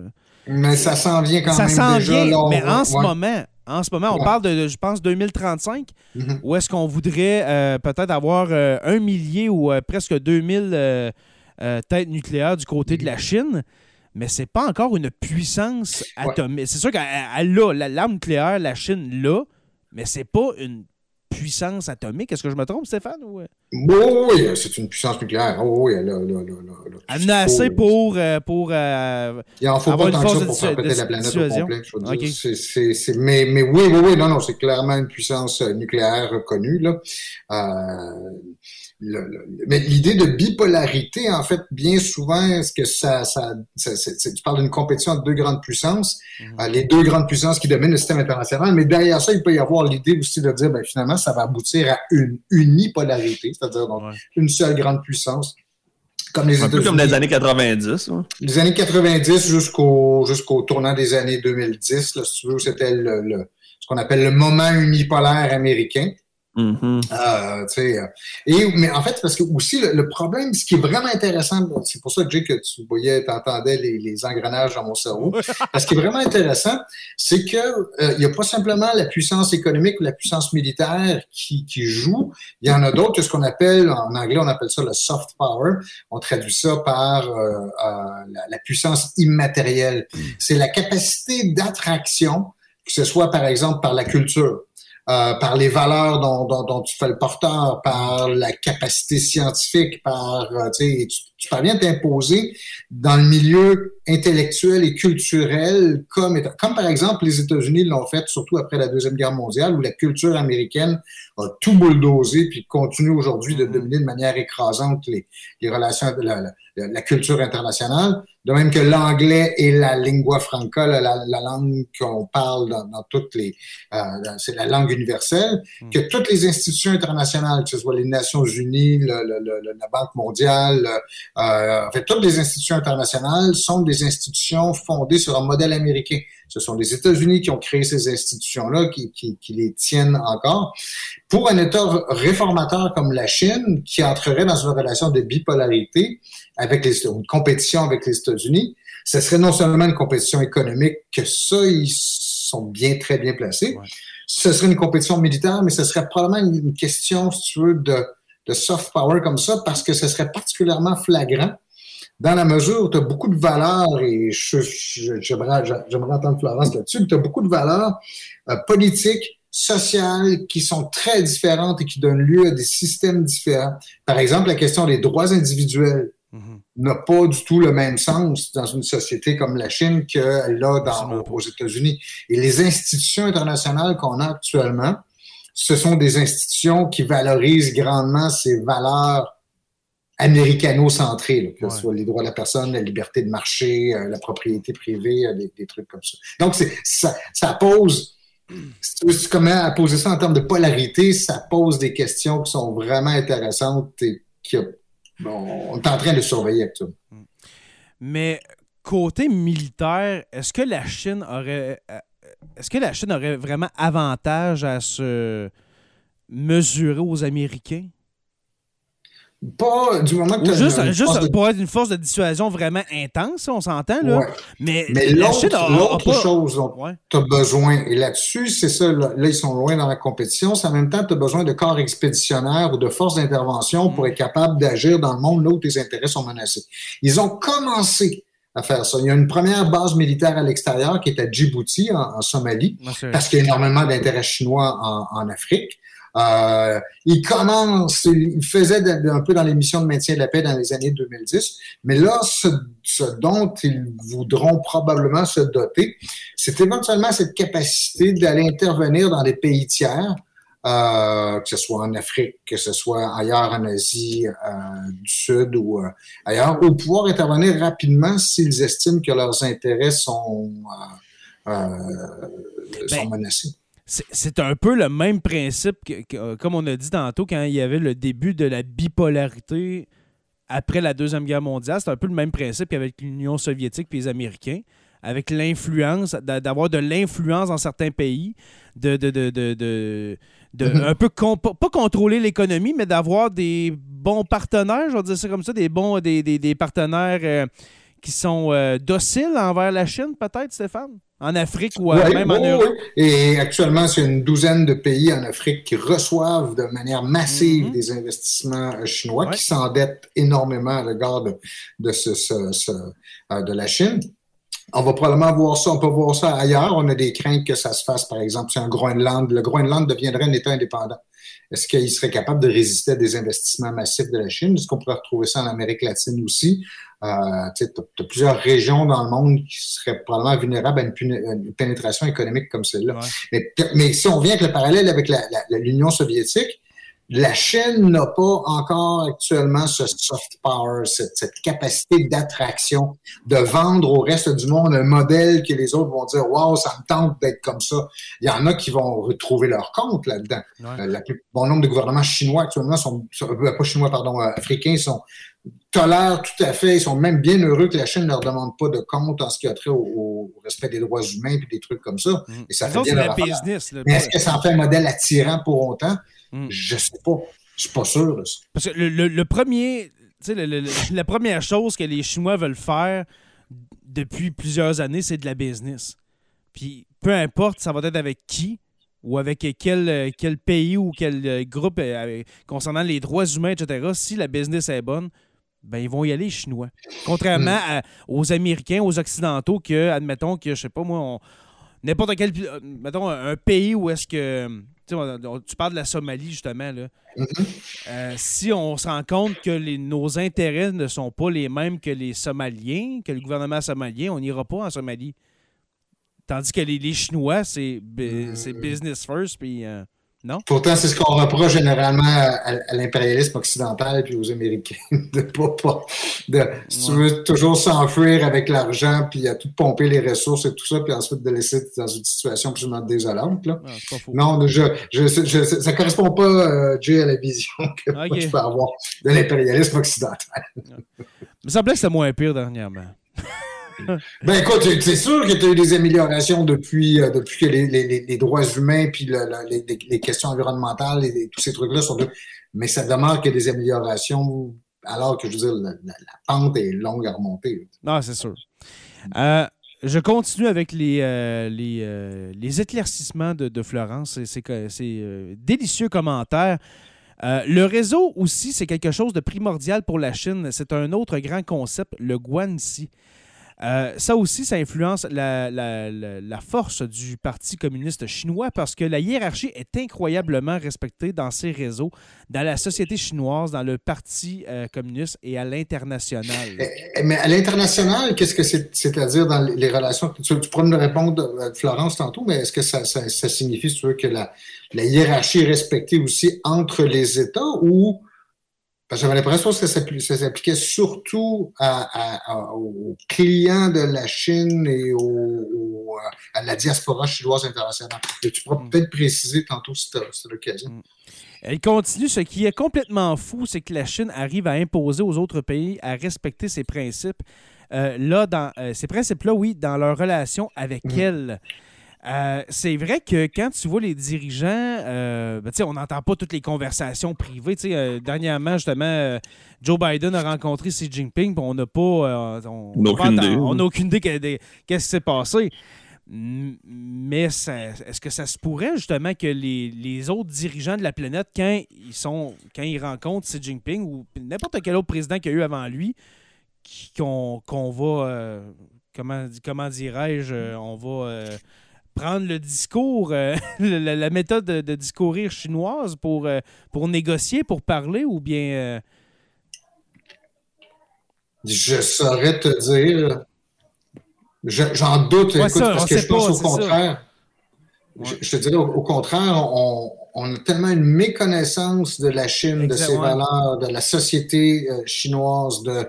Mais ça s'en vient quand même. Ça s'en vient, mais en ce moment, en ce moment, on parle de, je pense, 2035, mm-hmm. où est-ce qu'on voudrait euh, peut-être avoir euh, un millier ou presque 2000 têtes nucléaires du côté de la mm-hmm. Chine mais c'est pas encore une puissance atomique. C'est sûr qu'elle a l'arme nucléaire, la Chine l'a, mais c'est pas une puissance atomique. Est-ce que je me trompe, Stéphane? Ou... Euh? Oui, c'est une puissance nucléaire. Oh, oui, elle en a assez pour, euh, pour euh, Il en faut pas tant que ça pour faire péter la planète au complet. Je veux mais, mais oui, oui, oui, non, non, c'est clairement une puissance nucléaire reconnue. Là. Euh, mais l'idée de bipolarité, en fait, bien souvent, est-ce que ça, ça, tu parles d'une compétition entre deux grandes puissances, mhm. euh, les deux grandes puissances qui dominent le système international, mais derrière ça, il peut y avoir l'idée aussi de dire, ben, finalement, ça va aboutir à une unipolarité, c'est-à-dire donc une seule grande puissance. Comme les Un peu comme les années 90. Les années 90 jusqu'au jusqu'au tournant des années 2010, là, si tu veux, c'était le, ce qu'on appelle le moment unipolaire américain. Mm-hmm. Euh, euh, et, mais en fait, parce que aussi, le, problème, ce qui est vraiment intéressant, c'est pour ça, Jay, que tu voyais, tu entendais les, les, engrenages dans mon cerveau. ce qui est vraiment intéressant, c'est que euh, il n'y a pas simplement la puissance économique ou la puissance militaire qui, qui joue. Il y en a d'autres, ce qu'on appelle, en anglais, on appelle ça le soft power. On traduit ça par la, la, puissance immatérielle. Mm. C'est la capacité d'attraction, que ce soit par exemple par la culture. Euh, par les valeurs dont, dont, dont, tu fais le porteur, par la capacité scientifique, par euh, tu, tu parviens à t'imposer dans le milieu intellectuel et culturel comme comme par exemple les États-Unis l'ont fait surtout après la deuxième guerre mondiale où la culture américaine a tout bulldozé puis continue aujourd'hui de mm-hmm. dominer de manière écrasante les, les relations de la, la culture internationale, de même que l'anglais est la lingua franca, la, la langue qu'on parle dans, dans, toutes les, euh, c'est la langue universelle, hmm. que toutes les institutions internationales, que ce soit les Nations Unies, le, le, la Banque mondiale, euh, en fait, toutes les institutions internationales sont des institutions fondées sur un modèle américain. Ce sont les États-Unis qui ont créé ces institutions-là, qui, qui, qui, les tiennent encore. Pour un État réformateur comme la Chine, qui entrerait dans une relation de bipolarité, avec les, une compétition avec les États-Unis, ce serait non seulement une compétition économique, que ça, ils sont bien, très bien placés. Ce serait une compétition militaire, mais ce serait probablement une, question, si tu veux, de, de soft power comme ça, parce que ce serait particulièrement flagrant dans la mesure où tu as beaucoup de valeurs, et j'aimerais entendre Florence là-dessus, tu as beaucoup de valeurs euh, politiques, sociales qui sont très différentes et qui donnent lieu à des systèmes différents. Par exemple, la question des droits individuels. n'a pas du tout le même sens dans une société comme la Chine qu'elle a dans, aux États-Unis. Et les institutions internationales qu'on a actuellement, ce sont des institutions qui valorisent grandement ces valeurs américano-centrées, que ce soit les droits de la personne, la liberté de marché, euh, la propriété privée, euh, des, trucs comme ça. Donc, ça, ça pose comment poser ça en termes de polarité, ça pose des questions qui sont vraiment intéressantes et qu'on est en train de surveiller actuellement. Mais côté militaire, est-ce que la Chine aurait euh, est-ce que la Chine aurait vraiment avantage à se mesurer aux Américains? Pas du moment que Juste, juste pour être une force de dissuasion vraiment intense, on s'entend, là. Mais, Mais l'autre chose dont tu as besoin, et là-dessus, c'est ça, là, ils sont loin dans la compétition, c'est en même temps, tu as besoin de corps expéditionnaires ou de forces d'intervention pour mm. être capable d'agir dans le monde là où tes intérêts sont menacés. Ils ont commencé à faire ça. Il y a une première base militaire à l'extérieur qui est à Djibouti, en, Somalie, parce qu'il y a énormément d'intérêts chinois en, en Afrique. Euh, il commence, il faisait un peu dans les missions de maintien de la paix dans les années 2010, mais là, ce, dont ils voudront probablement se doter, c'est éventuellement cette capacité d'aller intervenir dans des pays tiers, euh, que ce soit en Afrique, que ce soit ailleurs en Asie euh, du Sud ou euh, ailleurs, ou pouvoir intervenir rapidement s'ils estiment que leurs intérêts sont, sont ben, menacés c'est un peu le même principe que, comme on a dit tantôt, quand il y avait le début de la bipolarité après la Deuxième Guerre mondiale. C'est un peu le même principe qu'avec l'Union soviétique et les Américains, avec l'influence, d'avoir de l'influence dans certains pays, de, de, de, de, mm-hmm. un peu pas contrôler l'économie, mais d'avoir des bons partenaires, je vais dire ça comme ça, des bons des, des, partenaires euh, qui sont euh, dociles envers la Chine, peut-être, Stéphane? En Afrique ou même en Europe? Et actuellement, c'est une douzaine de pays en Afrique qui reçoivent de manière massive mhm. des investissements euh, chinois, qui s'endettent énormément à l'égard de, de, ce, ce, euh, de la Chine. On va probablement voir ça, on peut voir ça ailleurs. On a des craintes que ça se fasse, par exemple, si un Groenland, le Groenland deviendrait un État indépendant. Est-ce qu'il serait capable de résister à des investissements massifs de la Chine? Est-ce qu'on pourrait retrouver ça en Amérique latine aussi? Euh, tu as, plusieurs régions dans le monde qui seraient probablement vulnérables à une, pénétration économique comme celle-là. Mais, mais, si on vient avec le parallèle avec l'Union soviétique, la Chine n'a pas encore actuellement ce soft power, cette, cette capacité d'attraction, de vendre au reste du monde un modèle que les autres vont dire Waouh, ça me tente d'être comme ça. Il y en a qui vont retrouver leur compte là-dedans. Euh, le plus bon nombre de gouvernements chinois actuellement sont, euh, pas chinois, pardon, euh, africains sont tolèrent tout à fait, ils sont même bien heureux que la Chine ne leur demande pas de compte en ce qui a trait au, respect des droits humains et des trucs comme ça. Mmh. Et ça fait bien business. Mais est-ce que ça en fait un modèle attirant pour autant? Hmm. Je sais pas. Je suis pas sûr. Parce que le, premier, la première chose que les Chinois veulent faire depuis plusieurs années, c'est de la business. Puis peu importe, ça va être avec qui ou avec quel, quel pays ou quel groupe euh, concernant les droits humains, etc. Si la business est bonne, ben ils vont y aller, les Chinois. Contrairement hmm. aux Américains, aux Occidentaux, que, admettons que, je sais pas moi, n'importe quel, euh, mettons, un pays où est-ce que tu parles de la Somalie, justement. Là. Mm-hmm. Euh, si on se rend compte que les, nos intérêts ne sont pas les mêmes que les Somaliens, que le gouvernement somalien, on n'ira pas en Somalie. Tandis que les, Chinois, c'est mm. business first, puis euh, Pourtant, c'est ce qu'on reproche généralement à, l'impérialisme occidental et aux Américains. De pas, de, si tu veux toujours s'enfuir avec l'argent, puis à tout pomper les ressources et tout ça, puis ensuite de laisser dans une situation absolument désolante. Là. non, je, je, ça ne correspond pas, euh, Jay, à la vision que je peux avoir de l'impérialisme occidental. Ça me semblait que c'était moins pire dernièrement. ben écoute, c'est sûr que tu as eu des améliorations depuis, euh, depuis que les, droits humains puis les, questions environnementales et tous ces trucs-là sont de... Mais ça demande ait des améliorations alors que, je veux dire, la, pente est longue à remonter. Non, c'est sûr. Euh, je continue avec les, euh, les, éclaircissements de, Florence. C'est délicieux commentaire. le réseau aussi, c'est quelque chose de primordial pour la Chine. C'est un autre grand concept, le Guanxi. Euh, ça aussi, ça influence la, force du Parti communiste chinois parce que la hiérarchie est incroyablement respectée dans ces réseaux, dans la société chinoise, dans le Parti euh, communiste et à l'international. Eh, eh, mais à l'international, qu'est-ce que c'est, à dire dans les relations? Tu, tu pourrais me répondre, euh, Florence, tantôt, mais est-ce que ça, ça, signifie, tu veux, que la, hiérarchie est respectée aussi entre les États ou j'avais l'impression que ça s'appliquait surtout aux clients de la Chine et à la diaspora chinoise internationale. Et tu pourrais mm. peut-être préciser tantôt si c'est l'occasion. Mm. Elle continue. Ce qui est complètement fou, c'est que la Chine arrive à imposer aux autres pays à respecter ses principes. Euh, là, dans euh, ces principes-là, oui, dans leur relation avec mm. elle. Euh, c'est vrai que quand tu vois les dirigeants, euh, ben, on n'entend pas toutes les conversations privées. Euh, dernièrement, justement, Joe Biden a rencontré Xi Jinping, on n'a pas. on n'a aucune, idée. On aucune idée qu'est-ce qui s'est passé. Mais est-ce que ça se pourrait justement que les, autres dirigeants de la planète, quand ils sont quand ils rencontrent Xi Jinping ou n'importe quel autre président qu'il y a eu avant lui, qu'on va comment, comment dirais-je, on va prendre le discours, euh, la, méthode de, discourir chinoise pour, euh, pour négocier, pour parler, ou bien... Euh? Je saurais te dire. J'en doute, écoute, parce que je pense au contraire. Je, te dirais au, contraire, on, a tellement une méconnaissance de la Chine, de ses valeurs, de la société chinoise, de,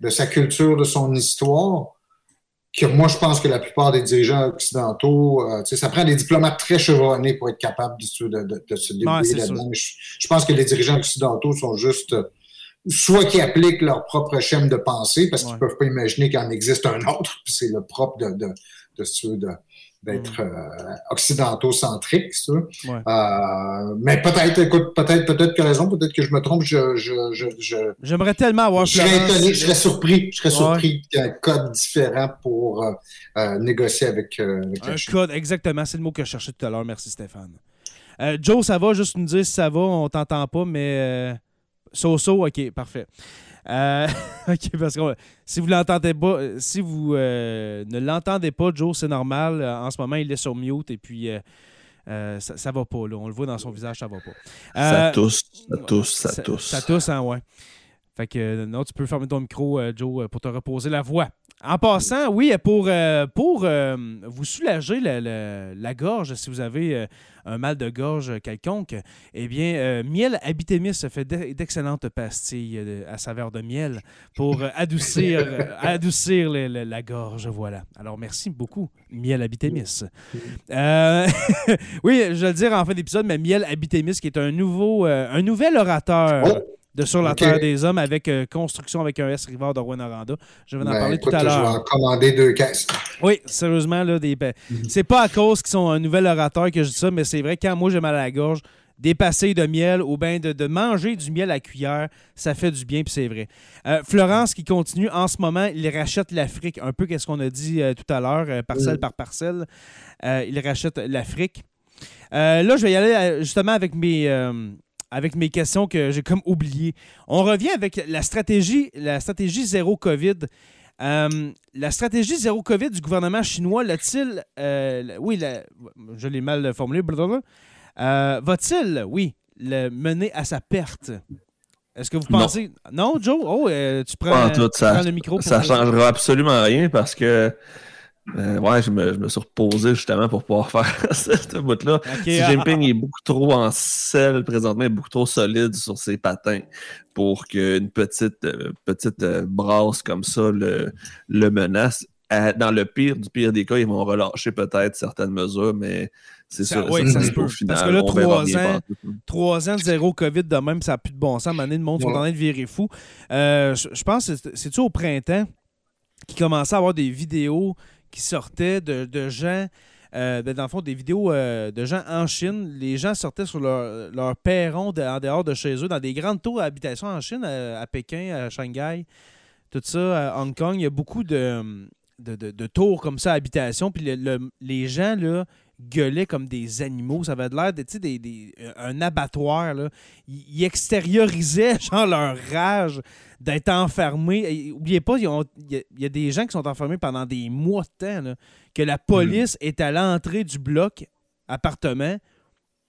de sa culture, de son histoire, que moi, je pense que la plupart des dirigeants occidentaux, euh, ça prend des diplomates très chevronnés pour être capables de, de, de se débrouiller là-dedans. Je, pense que les dirigeants occidentaux sont juste euh, soit qui appliquent leur propre chaîne de pensée parce qu'ils ne peuvent pas imaginer qu'il en existe un autre, puis c'est le propre de, de, de, de, d'être mm. euh, occidentaux-centrique, ça. Euh, mais peut-être, écoute, peut-être, peut-être que raison, peut-être que je me trompe. Je, je, je, J'aimerais tellement avoir. Je serais étonné, je serais surpris, je serais surpris qu'il y ait un code différent pour euh, négocier avec. avec un code, exactement, c'est le mot que je cherchais tout à l'heure. Merci Stéphane. Joe, ça va, juste nous dire si ça va, on t'entend pas, mais so-so, ok, parfait. Euh, OK, parce que si vous l'entendez pas, si vous euh, ne l'entendez pas, Joe, c'est normal. En ce moment, il est sur mute et puis euh, ça, ça va pas. Là. On le voit dans son visage, ça va pas. ça tousse, ça tousse, ça tousse. Ça, tousse, hein, ouais. Fait que non, tu peux fermer ton micro, Joe, pour te reposer la voix. En passant, oui, pour, pour vous soulager la, gorge, si vous avez un mal de gorge quelconque, eh bien, euh, Miel Abitémis fait d'excellentes pastilles euh, à saveur de miel pour euh, adoucir, la gorge. Voilà. Alors, merci beaucoup, Miel Abitémis. oui, je vais le dire en fin d'épisode, mais Miel Abitémis, qui est un, nouveau, un nouvel orateur. Oh! De Sur la Terre des Hommes avec euh, Construction avec un S Rivard de Rwanda. Je vais en ben, parler tout à l'heure. Je vais en commander deux caisses. Oui, sérieusement, là, des... Mhm. c'est pas à cause qu'ils sont un nouvel orateur que je dis ça, mais c'est vrai, quand moi j'ai mal à la gorge, des pastilles de miel ou bien de, manger du miel à cuillère, ça fait du bien, puis c'est vrai. Euh, Florence qui continue, en ce moment, il rachète l'Afrique, un peu qu'est-ce qu'on a dit euh, tout à l'heure, parcelle par parcelle. il rachète l'Afrique. là, je vais y aller justement avec mes avec mes questions que j'ai comme oubliées. On revient avec la stratégie, la stratégie zéro COVID. Euh, la stratégie zéro COVID du gouvernement chinois, l'a-t-il. Euh, oui, je l'ai mal formulé. Euh, va-t-il, oui, le mener à sa perte? Est-ce que vous pensez. Non, Joe? Oh, tu prends, le micro. ça ne changera absolument rien parce que euh, ouais, je me, je me, suis reposé justement pour pouvoir faire ce bout-là. Xi ah, Jinping ah, est beaucoup trop en selle présentement, beaucoup trop solide sur ses patins pour qu'une petite, euh, petite euh, brasse comme ça le, le menace. dans le pire du pire des cas, ils vont relâcher peut-être certaines mesures, mais c'est ça. Oui, ça, se peut. Parce que là, trois ans, trois ans de zéro COVID de même, ça n'a plus de bon sens. Donné, le monde sont en train de virer fou. je, pense que c'est-tu au printemps qui commençait à avoir des vidéos qui sortaient de, gens, euh, ben, dans le fond, des vidéos euh, de gens en Chine. Les gens sortaient sur leur, leur perron en dehors de chez eux, dans des grandes tours d'habitation en Chine, à, Pékin, à Shanghai, tout ça, à Hong Kong. Il y a beaucoup de, de, tours comme ça, habitation. Puis les gens, là, gueulaient comme des animaux. Ça avait l'air de, des, des, un abattoir. Là. Ils, extériorisaient genre leur rage d'être enfermés. N'oubliez pas, il y, a des gens qui sont enfermés pendant des mois de temps. que la police est à l'entrée du bloc appartement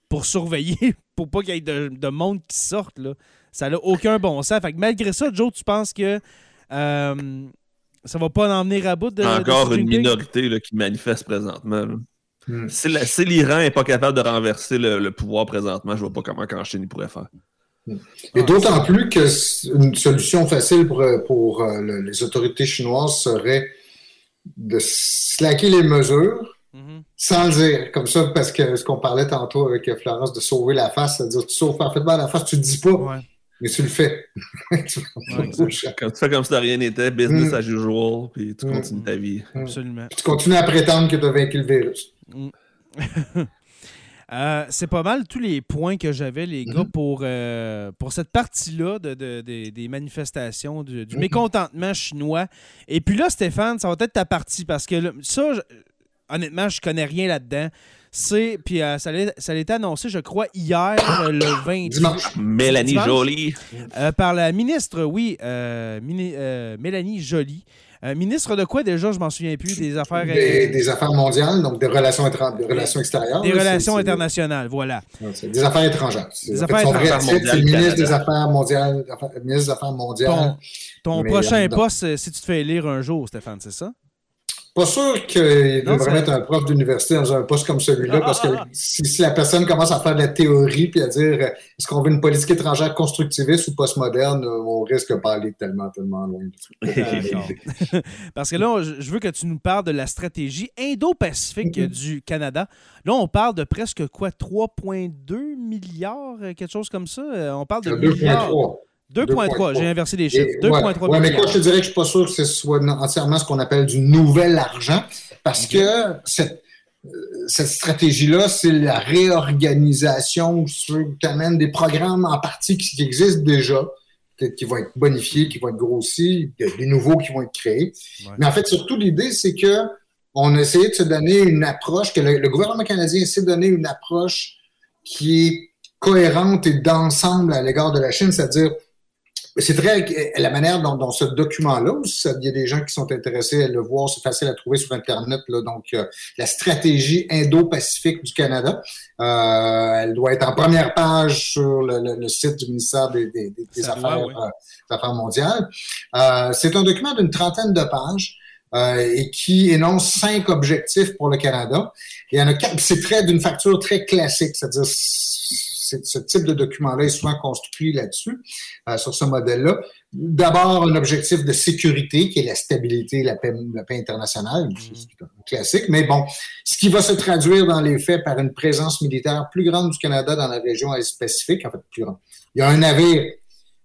pour surveiller, pour pas qu'il y ait de, monde qui sorte. Là. Ça n'a aucun bon sens. Fait que malgré ça, Joe, tu penses que euh, ça va pas en venir à bout de. Encore une minorité là, qui manifeste présentement. Hmm. Si l'Iran n'est pas capable de renverser le, pouvoir présentement, je ne vois pas comment en Chine pourrait faire. Hmm. Et d'autant plus que une solution facile pour, pour euh, les autorités chinoises serait de slacker les mesures mm-hmm. sans le dire. Comme ça, parce que ce qu'on parlait tantôt avec Florence de sauver la face, c'est-à-dire tu sauves parfaitement la face, tu ne dis pas. Mais tu le fais. Quand tu fais comme si de rien n'était, business mm. as usual, puis tu continues ta vie. Absolument. tu continues à prétendre que tu as vaincu le virus. Mm. Euh, c'est pas mal tous les points que j'avais, les gars, pour, euh, pour cette partie-là de, des manifestations, du, mm-hmm. mécontentement chinois. Et puis là, Stéphane, ça va être ta partie parce que ça, honnêtement, je connais rien là-dedans. C'est, puis euh, ça, a, été annoncé, je crois, hier, euh, le 20 Mélanie Jolie. Euh, par la ministre, oui, Mélanie Jolie. Ministre de quoi déjà, je m'en souviens plus, des affaires... Des, affaires mondiales, donc des relations, des relations extérieures. Des relations internationales, voilà. Des affaires étrangères. Des affaires étrangères. C'est le ministre des Affaires mondiales. Ministre des Affaires mondiales. Ton, prochain poste, si tu te fais élire un jour, Stéphane, c'est ça? Pas sûr qu'il devrait mettre un prof d'université dans un poste comme celui-là, parce que si, la personne commence à faire de la théorie puis à dire est-ce qu'on veut une politique étrangère constructiviste ou postmoderne, on risque de pas aller tellement, tellement loin. parce que là, je veux que tu nous parles de la stratégie Indo-Pacifique du Canada. Là, on parle de presque quoi? 3,2 milliards, quelque chose comme ça? On parle de 2,3. 2,3. J'ai inversé les chiffres. 2,3 ouais, mais quoi, je te dirais que je ne suis pas sûr que ce soit entièrement ce qu'on appelle du nouvel argent, parce que cette, cette stratégie-là, c'est la réorganisation tu amènes des programmes en partie qui, existent déjà, peut-être qui vont être bonifiés, qui vont être grossis, des nouveaux qui vont être créés. Mais en fait, surtout, l'idée, c'est que on a essayé de se donner une approche, que le, le gouvernement canadien essaie de donner une approche qui est cohérente et d'ensemble à l'égard de la Chine, c'est-à-dire c'est très la manière dont, ce document-là, il y a des gens qui sont intéressés à le voir, c'est facile à trouver sur Internet. Là, donc, euh, la stratégie Indo-Pacifique du Canada, euh, elle doit être en première page sur le, site du ministère des, euh, Affaires, mondiales. c'est un document d'une trentaine de pages. et qui énonce cinq objectifs pour le Canada. Et il y en a quatre. C'est très d'une facture très classique, c'est-à-dire ce type de document-là est souvent construit là-dessus, euh, sur ce modèle-là. D'abord, un objectif de sécurité, qui est la stabilité, la paix, la paix internationale, mm-hmm. classique. Mais bon, ce qui va se traduire dans les faits par une présence militaire plus grande du Canada dans la région Asie-Pacifique, en fait, plus grande. Il y a un navire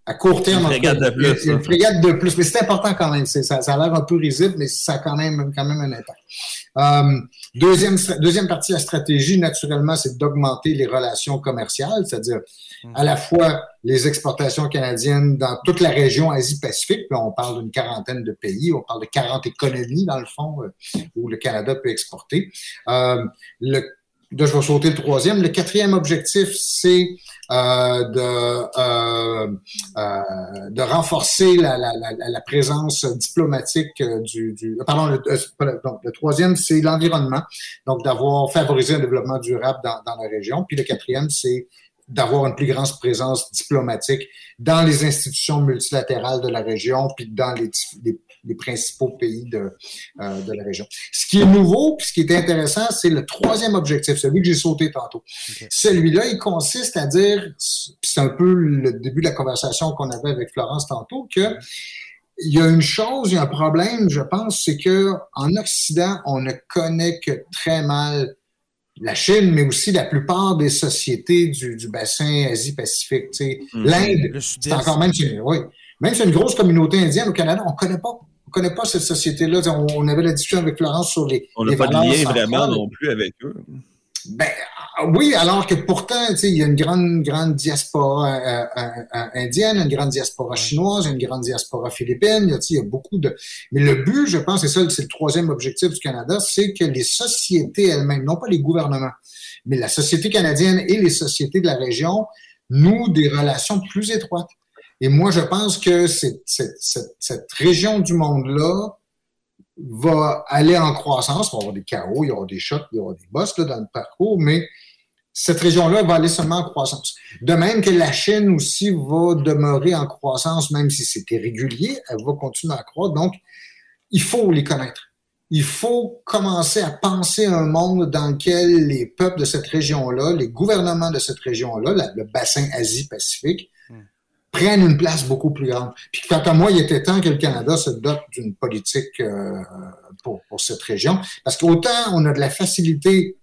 à court terme. Une frégate de plus. Une frégate de plus. Mais c'est important quand même. Ça, ça, a l'air un peu risible, mais ça a quand même, quand même un impact. Euh, deuxième, deuxième partie de la stratégie, naturellement, c'est d'augmenter les relations commerciales, c'est-à-dire à la fois les exportations canadiennes dans toute la région Asie-Pacifique. On parle d'une quarantaine de pays, on parle de 40 économies, dans le fond, euh, où le Canada peut exporter. Euh, le Là, je vais sauter le troisième. Le quatrième objectif, c'est euh, de, euh, euh, de renforcer la, la, la, la présence diplomatique euh, du, du pardon, le, euh, le troisième, c'est l'environnement, donc d'avoir favorisé un développement durable dans, dans la région. Puis le quatrième, c'est d'avoir une plus grande présence diplomatique dans les institutions multilatérales de la région, puis dans les, les les principaux pays de, euh, de la région. Ce qui est nouveau, puis ce qui est intéressant, c'est le troisième objectif, celui que j'ai sauté tantôt. Celui-là, il consiste à dire, c'est un peu le début de la conversation qu'on avait avec Florence tantôt, que il y a une chose, il y a un problème, je pense, c'est que en Occident, on ne connaît que très mal la Chine, mais aussi la plupart des sociétés du, du bassin Asie-Pacifique. Mm. L'Inde, c'est encore même, oui, même si c'est une grosse communauté indienne au Canada, on ne connaît pas on connaît pas cette société-là. On, avait la discussion avec Florence sur les. On n'a pas de lien vraiment non plus avec eux. Ben, oui, alors que pourtant, il y a une grande, grande diaspora euh, euh, indienne, une grande diaspora chinoise, une grande diaspora philippine. Il y, a, beaucoup de. Mais le but, je pense, et ça, c'est le troisième objectif du Canada, c'est que les sociétés elles-mêmes, non pas les gouvernements, mais la société canadienne et les sociétés de la région nouent des relations plus étroites. Et moi, je pense que cette, région du monde-là va aller en croissance. Il va y avoir des chaos, il y aura des chocs, il y aura des bosses là, dans le parcours, mais cette région-là va aller seulement en croissance. De même que la Chine aussi va demeurer en croissance, même si c'est irrégulier, elle va continuer à croître. Donc, il faut les connaître. Il faut commencer à penser un monde dans lequel les peuples de cette région-là, les gouvernements de cette région-là, le bassin Asie-Pacifique. Prennent une place beaucoup plus grande. Puis quant à moi, il était temps que le Canada se dote d'une politique euh, pour, pour cette région, parce qu'autant on a de la facilité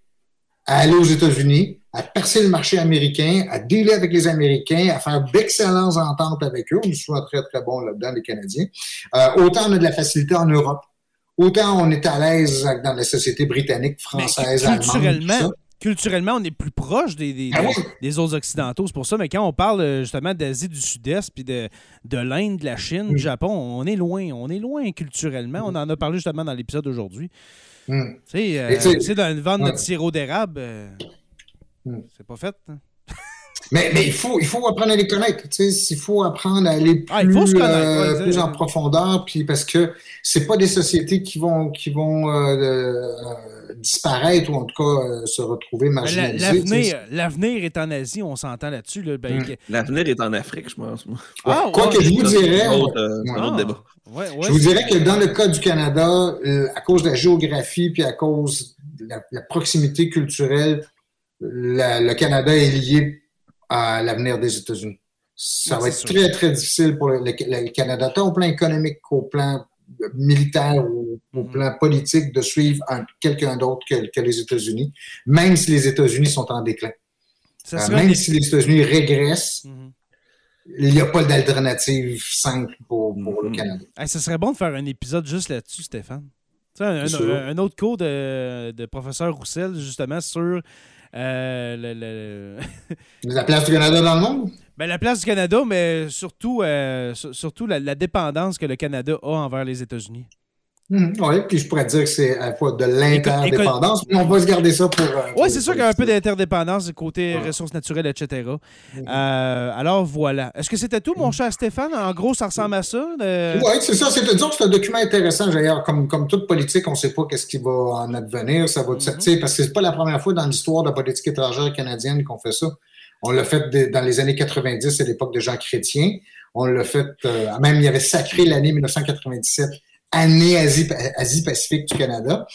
à aller aux États-Unis, à percer le marché américain, à dealer avec les Américains, à faire d'excellentes ententes avec eux. On est souvent très, très bons là-dedans, les Canadiens. Euh, autant on a de la facilité en Europe, autant on est à l'aise dans la société britannique, française, allemande. Culturellement, on est plus proche des, des, ah des, autres Occidentaux. C'est pour ça, mais quand on parle euh, justement d'Asie du Sud-Est, puis de, de l'Inde, de la Chine, du Japon, on est loin. On est loin culturellement. On en a parlé justement dans l'épisode d'aujourd'hui. Hmm. Tu sais, euh, dans vendre notre sirop d'érable, euh, c'est pas fait. Hein. Mais, mais, il, faut, il faut apprendre à les connaître. Il faut apprendre à aller ah, plus, euh, plus en profondeur, puis parce que c'est pas des sociétés qui vont, qui vont disparaître ou en tout cas se retrouver marginalisées. L'avenir est en Asie, on s'entend là-dessus. Ben, hmm. L'avenir est en Afrique, je pense. Ah, quoi que je vous dirais. un autre débat je vous dirais que dans le cas du Canada, euh, à cause de la géographie puis à cause de la, proximité culturelle, le Canada est lié à l'avenir des États-Unis. Ça va être très, très difficile pour le, Canada, tant au plan économique qu'au plan militaire ou au mm-hmm. plan politique, de suivre quelqu'un d'autre que, les États-Unis, même si les États-Unis sont en déclin. Euh, même si les États-Unis régressent, mm-hmm il n'y a pas d'alternative simple pour, le mm-hmm. Canada. Ce serait bon de faire un épisode juste là-dessus, Stéphane. Un, un, autre cours de, de, professeur Roussel, justement, sur euh, la place du Canada dans le monde? Ben, la place du Canada, mais surtout, euh, surtout la, dépendance que le Canada a envers les États-Unis. Hmm, oui, puis je pourrais dire que c'est à la fois de l'interdépendance, mais on va se garder ça pour. Euh, oui, c'est sûr qu'il y a un peu d'interdépendance côté ressources naturelles, etc. Hmm. Euh, alors voilà. Est-ce que c'était tout, mon cher Stéphane? En gros, ça ressemble à ça? Oui, c'est ça. C'est dire que c'est un document intéressant. D'ailleurs, comme, comme toute politique, on ne sait pas qu'est-ce qui va en advenir. Ça va, mm Parce que c'est pas la première fois dans l'histoire de la politique étrangère canadienne qu'on fait ça. On l'a fait dans les années 90 à l'époque de Jean Chrétien. On l'a fait, euh, même il y avait sacré l'année 1997 année Asie-Pacifique du Canada.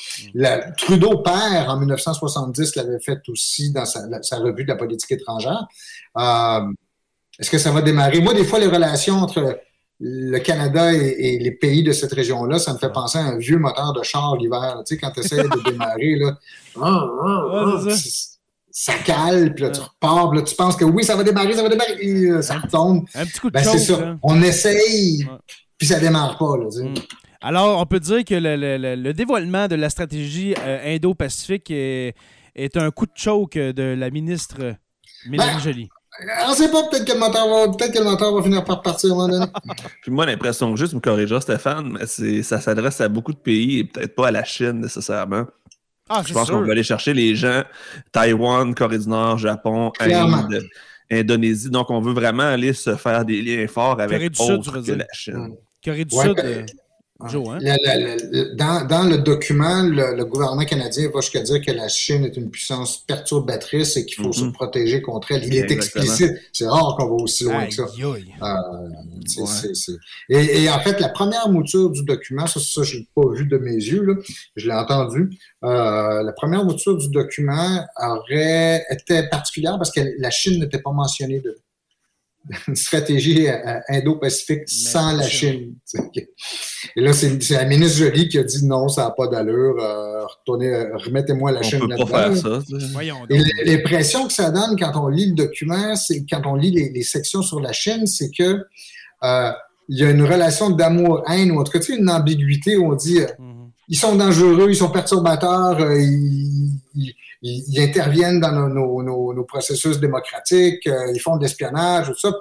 Trudeau père, en 1970, l'avait fait aussi dans sa, revue de la politique étrangère. Euh, est-ce que ça va démarrer? Moi, des fois, les relations entre le Canada et, les pays de cette région-là, ça me fait penser à un vieux moteur de char l'hiver. Tu sais, quand tu essaies de démarrer, là, ça cale, puis là, tu repars, puis là, tu penses que oui, ça va démarrer, ça va démarrer, et, euh, ça retombe. Un petit coup de ben, c'est ça. On essaye, puis ça démarre pas. Là, mm. Alors, on peut dire que le, dévoilement de la stratégie euh, Indo-Pacifique est, un coup de choke de la ministre Mélanie ben, Joly. On ne sait pas, peut-être que, le peut que le moteur va finir par partir à un moment donné. Puis moi, l'impression, juste me corriger, Stéphane, mais ça s'adresse à beaucoup de pays et peut-être pas à la Chine nécessairement. Ah, Je pense qu'on va aller chercher les gens, Taïwan, Corée du Nord, Japon, Inde, Indonésie. Donc, on veut vraiment aller se faire des liens forts avec autre que la Chine. Corée du Sud, euh, Hein? dans, le document, le, gouvernement canadien va jusqu'à dire que la Chine est une puissance perturbatrice et qu'il faut se mm-hmm. protéger contre elle. Il est explicite. C'est rare qu'on va aussi loin que ça. Euh, et, en fait, la première mouture du document, ça, ça je l'ai pas vu de mes yeux, je l'ai entendu. Euh, la première mouture du document aurait été particulière parce que la Chine n'était pas mentionnée de, une stratégie euh, indo-pacifique sans la Chine. Et là, c'est la ministre Jolie qui a dit non, ça n'a pas d'allure. Euh, euh, remettez-moi la Chine là-dedans. Et l'impression que ça donne quand on lit le document, c'est quand on lit les, sections sur la Chine, c'est que il y a une relation d'amour-haine, ou en tout cas, une ambiguïté où on dit mm-hmm. ils sont dangereux, ils sont perturbateurs, ils ils, interviennent dans nos, processus démocratiques, ils font de l'espionnage, tout ça.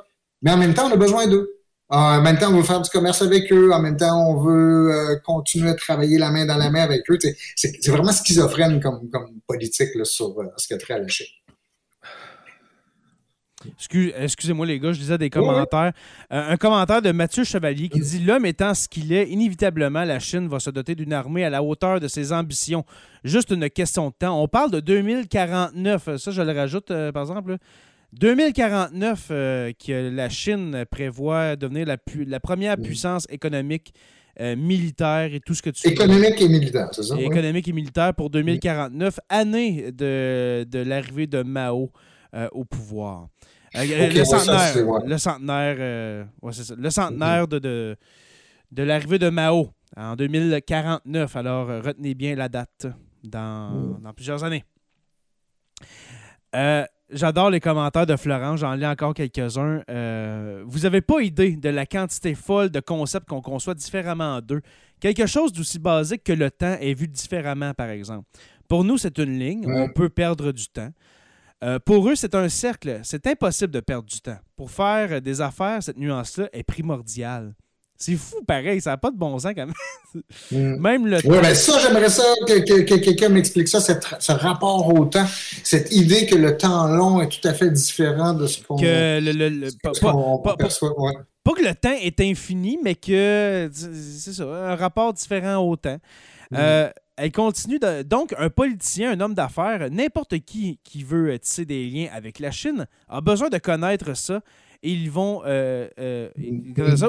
Mais en même temps, on a besoin d'eux. En même temps, on veut faire du commerce avec eux. En même temps, on veut continuer à travailler la main dans la main avec eux. C'est vraiment schizophrène comme, comme politique là, sur ce qui a trait à. Excusez-moi, les gars, je lisais des commentaires. Euh, un commentaire de Mathieu Chevalier qui dit L'homme étant ce qu'il est, inévitablement, la Chine va se doter d'une armée à la hauteur de ses ambitions. Juste une question de temps. On parle de 2049. Ça, je le rajoute, euh, par exemple. 2049, euh, que la Chine prévoit devenir la, la première puissance économique. militaire et tout ce que tu Économique et militaire, c'est ça? Économique et militaire pour 2049, année de, de l'arrivée de Mao au pouvoir. Euh, le, centenaire, le centenaire, euh, le centenaire de, de, l'arrivée de Mao en 2049. Alors, euh, retenez bien la date dans, mm. plusieurs années. J'adore les commentaires de Florent, j'en lis encore quelques-uns. vous n'avez pas idée de la quantité folle de concepts qu'on conçoit différemment d'eux. Quelque chose d'aussi basique que le temps est vu différemment, par exemple. Pour nous, c'est une ligne, on peut perdre du temps. Euh, pour eux, c'est un cercle. C'est impossible de perdre du temps. Pour faire des affaires, cette nuance-là est primordiale. C'est fou, pareil, ça n'a pas de bon sens quand même. Mm. même le Oui, mais ça, j'aimerais ça que, quelqu'un m'explique ça, ce rapport au temps, cette idée que le temps long est tout à fait différent de ce qu'on perçoit. Pas que le temps est infini, mais que c'est ça, un rapport différent au temps. Mm. Euh, elle continue de. Donc, un politicien, un homme d'affaires, n'importe qui qui veut tisser des liens avec la Chine a besoin de connaître ça et ils vont. Euh, euh,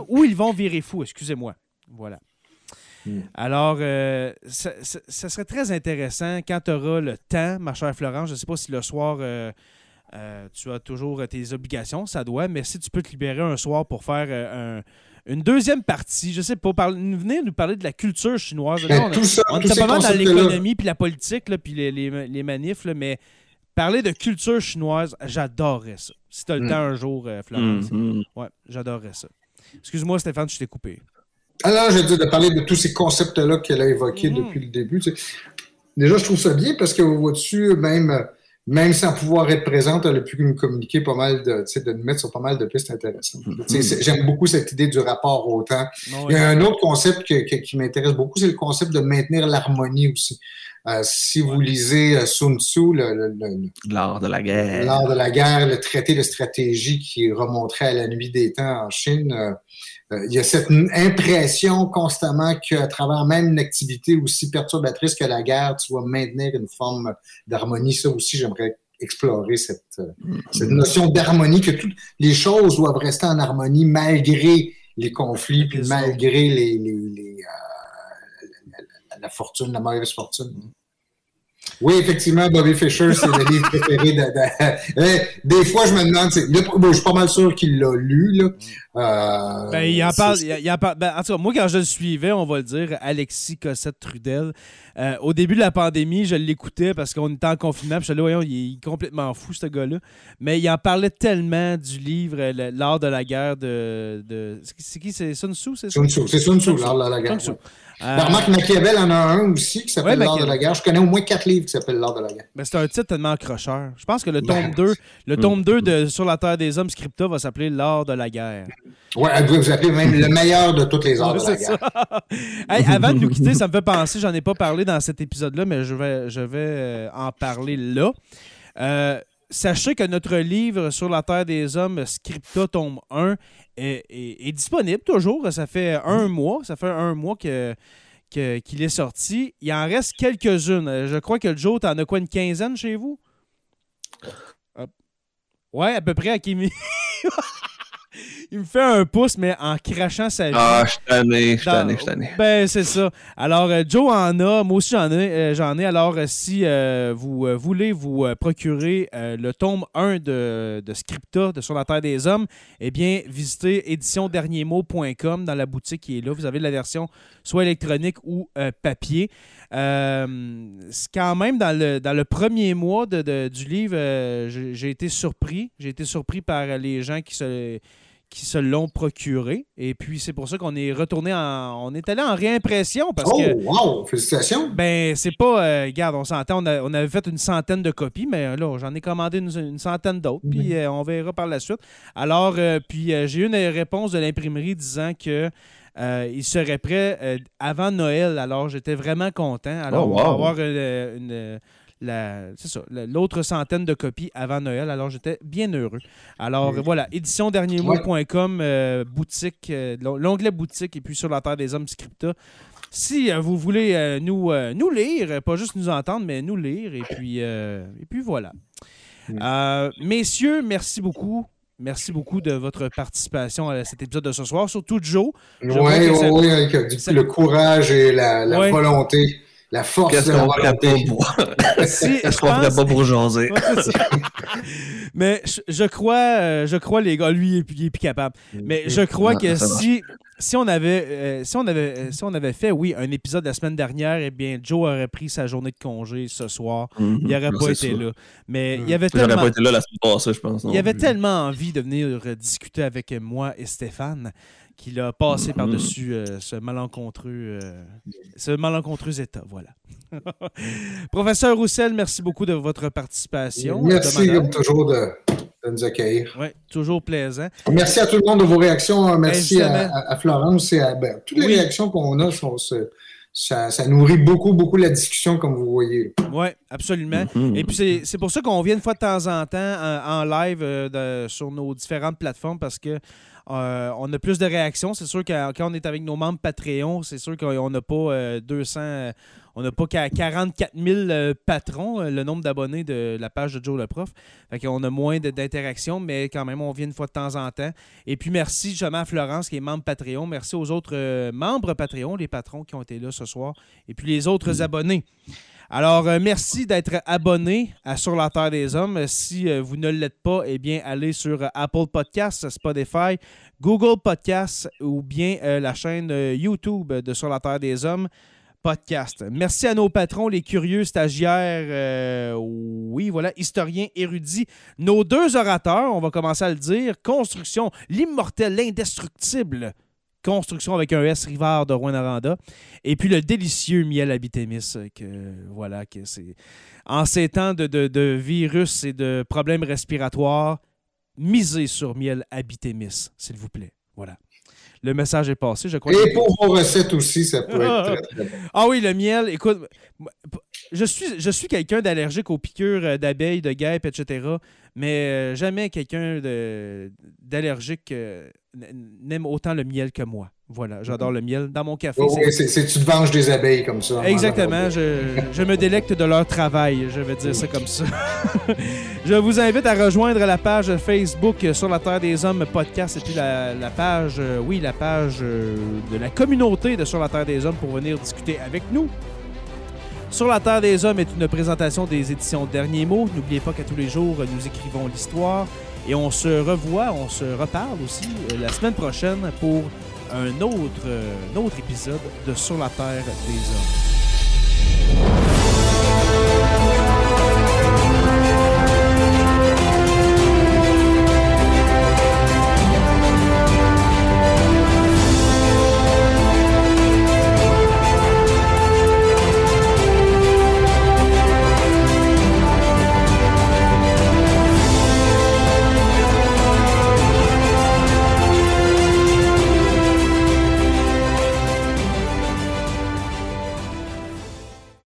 ou ils vont virer fou, excusez-moi. Voilà. Hmm. Alors, euh, ça, serait très intéressant quand tu auras le temps, ma chère Florence. Je ne sais pas si le soir, tu as toujours tes obligations, ça doit, mais si tu peux te libérer un soir pour faire un, une deuxième partie, je sais pas, venir nous parler de la culture chinoise. Ben, on, ça, on pas mal dans l'économie, puis la politique, là, puis les, les, manifs, mais parler de culture chinoise, j'adorerais ça. Si tu as le mm. temps un jour, euh, Florence. Mm, mm. Ouais, j'adorerais ça. Excuse-moi, Stéphane, je t'ai coupé. Alors, je dit de parler de tous ces concepts-là qu'elle a évoqués depuis le début. Déjà, je trouve ça bien parce que voit dessus, même même sans pouvoir être présente, elle a pu nous communiquer pas mal de, de nous mettre sur pas mal de pistes intéressantes. Mm-hmm. J'aime beaucoup cette idée du rapport au temps. Il y a un autre concept qui m'intéresse beaucoup, c'est le concept de maintenir l'harmonie aussi. Euh, si vous lisez euh, Sun Tzu, l'art de la guerre, l'art de la guerre, le traité de stratégie qui remonterait à la nuit des temps en Chine, euh, il y a cette impression constamment qu'à travers même une activité aussi perturbatrice que la guerre, tu dois maintenir une forme d'harmonie. Ça aussi, j'aimerais explorer cette, euh, cette notion d'harmonie, que toutes les choses doivent rester en harmonie malgré les conflits, puis malgré les, les, euh, la, fortune, la mauvaise fortune. Oui, effectivement, Bobby Fischer, c'est le livre préféré de, eh, Des fois, je me demande, je suis pas mal sûr qu'il l'a lu. Là. Euh, ben, il en parle. Il, en parle ben, en tout cas, moi, quand je le suivais, on va le dire, Alexis Cossette-Trudel, euh, au début de la pandémie, je l'écoutais parce qu'on était en confinement. Puis je là, voyons, il est complètement fou, ce gars-là. Mais il en parlait tellement du livre L'art de la guerre de. de... C'est qui C'est Sun Tzu, c'est Sun Tzu, c'est Sun Tzu, l'art de la guerre. Sun Tzu. Euh... Ben, remarque, Machiavel en a un aussi qui s'appelle L'art de la guerre. Je connais au moins quatre livres qui s'appellent L'art de la guerre. Ben, c'est un titre tellement accrocheur. Je pense que le tome 2, le tome 2 de Sur la Terre des Hommes, Scripta, va s'appeler L'art de la guerre. Ouais, elle doit vous appeler même le meilleur de toutes les arts de la guerre. avant de nous quitter, ça me fait penser, j'en ai pas parlé dans cet épisode-là, mais je vais, je vais euh, en parler là. Euh, sachez que notre livre sur la Terre des Hommes, Scripta, tome 1, est, disponible toujours. Ça fait un mois. Ça fait un mois que qu'il est sorti. Il en reste quelques-unes. Je crois que Joe, t'en as quoi, une quinzaine chez vous? Ouais, à peu près à Kimi. il me fait un pouce, mais en crachant sa vie. Ah, je tanné, je tanné, je tanné. Ben, c'est ça. Alors, euh, Joe en a, moi aussi j'en ai. Euh, j'en ai. Alors, euh, si vous voulez vous procurer le tome 1 de, de, Scripta, de Sur la Terre des Hommes, eh bien, visitez éditionderniermot.com dans la boutique qui est là. Vous avez la version soit électronique ou papier. c'est quand même dans le, dans le premier mois de, du livre, j'ai été surpris. J'ai été surpris par les gens qui se qui se l'ont procuré. Et puis, c'est pour ça qu'on est retourné en. On est allé en réimpression parce oh, que. wow! Félicitations! Ben, c'est pas. Euh, regarde, on s'entend, on, avait fait une centaine de copies, mais là, j'en ai commandé une, centaine d'autres, puis euh, on verra par la suite. Alors, euh, puis j'ai eu une réponse de l'imprimerie disant que. Il serait prêt avant Noël, alors j'étais vraiment content. Alors, oh, on va avoir une l'autre centaine de copies avant Noël. Alors, j'étais bien heureux. Alors, voilà, éditionderniermot.com, euh, boutique, euh, l'onglet boutique, et puis sur la Terre des Hommes Scripta. Si euh, vous voulez nous, nous lire, pas juste nous entendre, mais nous lire, et puis, et puis voilà. messieurs, merci beaucoup. Merci beaucoup de votre participation à cet épisode de ce soir, surtout Joe. Oui, oui, oui, avec le courage et la, volonté la force Qu'est-ce qu'on ferait pas pour... Qu'est-ce qu'on ferait pas pour jaser? Mais je, crois, euh, je crois, les gars, lui, il est, plus capable. Mais je crois que si, si, on avait, euh, si, on avait, euh, si on avait fait, oui, un épisode la semaine dernière, eh bien, Joe aurait pris sa journée de congé ce soir. Mhm. Il n'aurait pas été là. Mais il y avait tellement... pas été là la semaine passée, je pense. Il avait tellement envie de venir discuter avec moi et Stéphane qu'il a passé mm-hmm. par-dessus euh, ce malencontreux euh, ce malencontreux état. Voilà. Professeur Roussel, merci beaucoup de votre participation. Merci comme toujours de, nous accueillir. Oui, toujours plaisant. Merci à tout le monde de vos réactions. Merci à, Florence et à ben, toutes les réactions qu'on a sont, ça, nourrit beaucoup, beaucoup la discussion, comme vous voyez. Oui, absolument. Mm-hmm. Et puis, c'est pour ça qu'on vient une fois de temps en temps en, live euh, sur nos différentes plateformes parce que euh, on a plus de réactions. C'est sûr que quand on est avec nos membres Patreon, c'est sûr qu'on n'a pas 200, euh, on n'a pas 44 000 euh, patrons, le nombre d'abonnés de la page de Joe le Prof. Fait qu'on a moins d'interactions, mais quand même, on vient une fois de temps en temps. Et puis merci justement à Florence qui est membre Patreon. Merci aux autres membres Patreon, les patrons qui ont été là ce soir. Et puis les autres abonnés. Alors, euh, merci d'être abonné à Sur la Terre des Hommes. Si euh, vous ne l'êtes pas, eh bien, allez sur euh, Apple Podcasts, Spotify, Google Podcasts ou bien la chaîne YouTube de Sur la Terre des Hommes podcast. Merci à nos patrons, les curieux stagiaires, oui, voilà, historiens érudits, nos deux orateurs, on va commencer à le dire, Construction, l'immortel, l'indestructible, Construction avec un S Rivard de Rouen-Aranda. Et puis le délicieux miel Abitémis, que voilà, que c'est. En ces temps de, virus et de problèmes respiratoires, misez sur miel Abitémis, s'il vous plaît. Voilà. Le message est passé, je crois. Et pour vos recettes aussi, ça peut être très, très bon. Ah oui, le miel, écoute, je suis, je suis quelqu'un d'allergique aux piqûres euh, d'abeilles, de guêpes, etc. Mais euh, jamais quelqu'un d'allergique euh, n'aime autant le miel que moi. Voilà, j'adore le miel. Dans mon café. Oh, c'est tu te venges des abeilles comme ça. Exactement. Je, me délecte de leur travail, je vais dire ça comme ça. je vous invite à rejoindre la page Facebook Sur la Terre des Hommes podcast et puis la, page, oui, la page de la communauté de Sur la Terre des Hommes pour venir discuter avec nous. Sur la Terre des Hommes est une présentation des éditions Derniers Mots. N'oubliez pas qu'à tous les jours, nous écrivons l'histoire. Et on se revoit, on se reparle aussi euh, la semaine prochaine pour un autre, euh, un autre épisode de Sur la Terre des Hommes.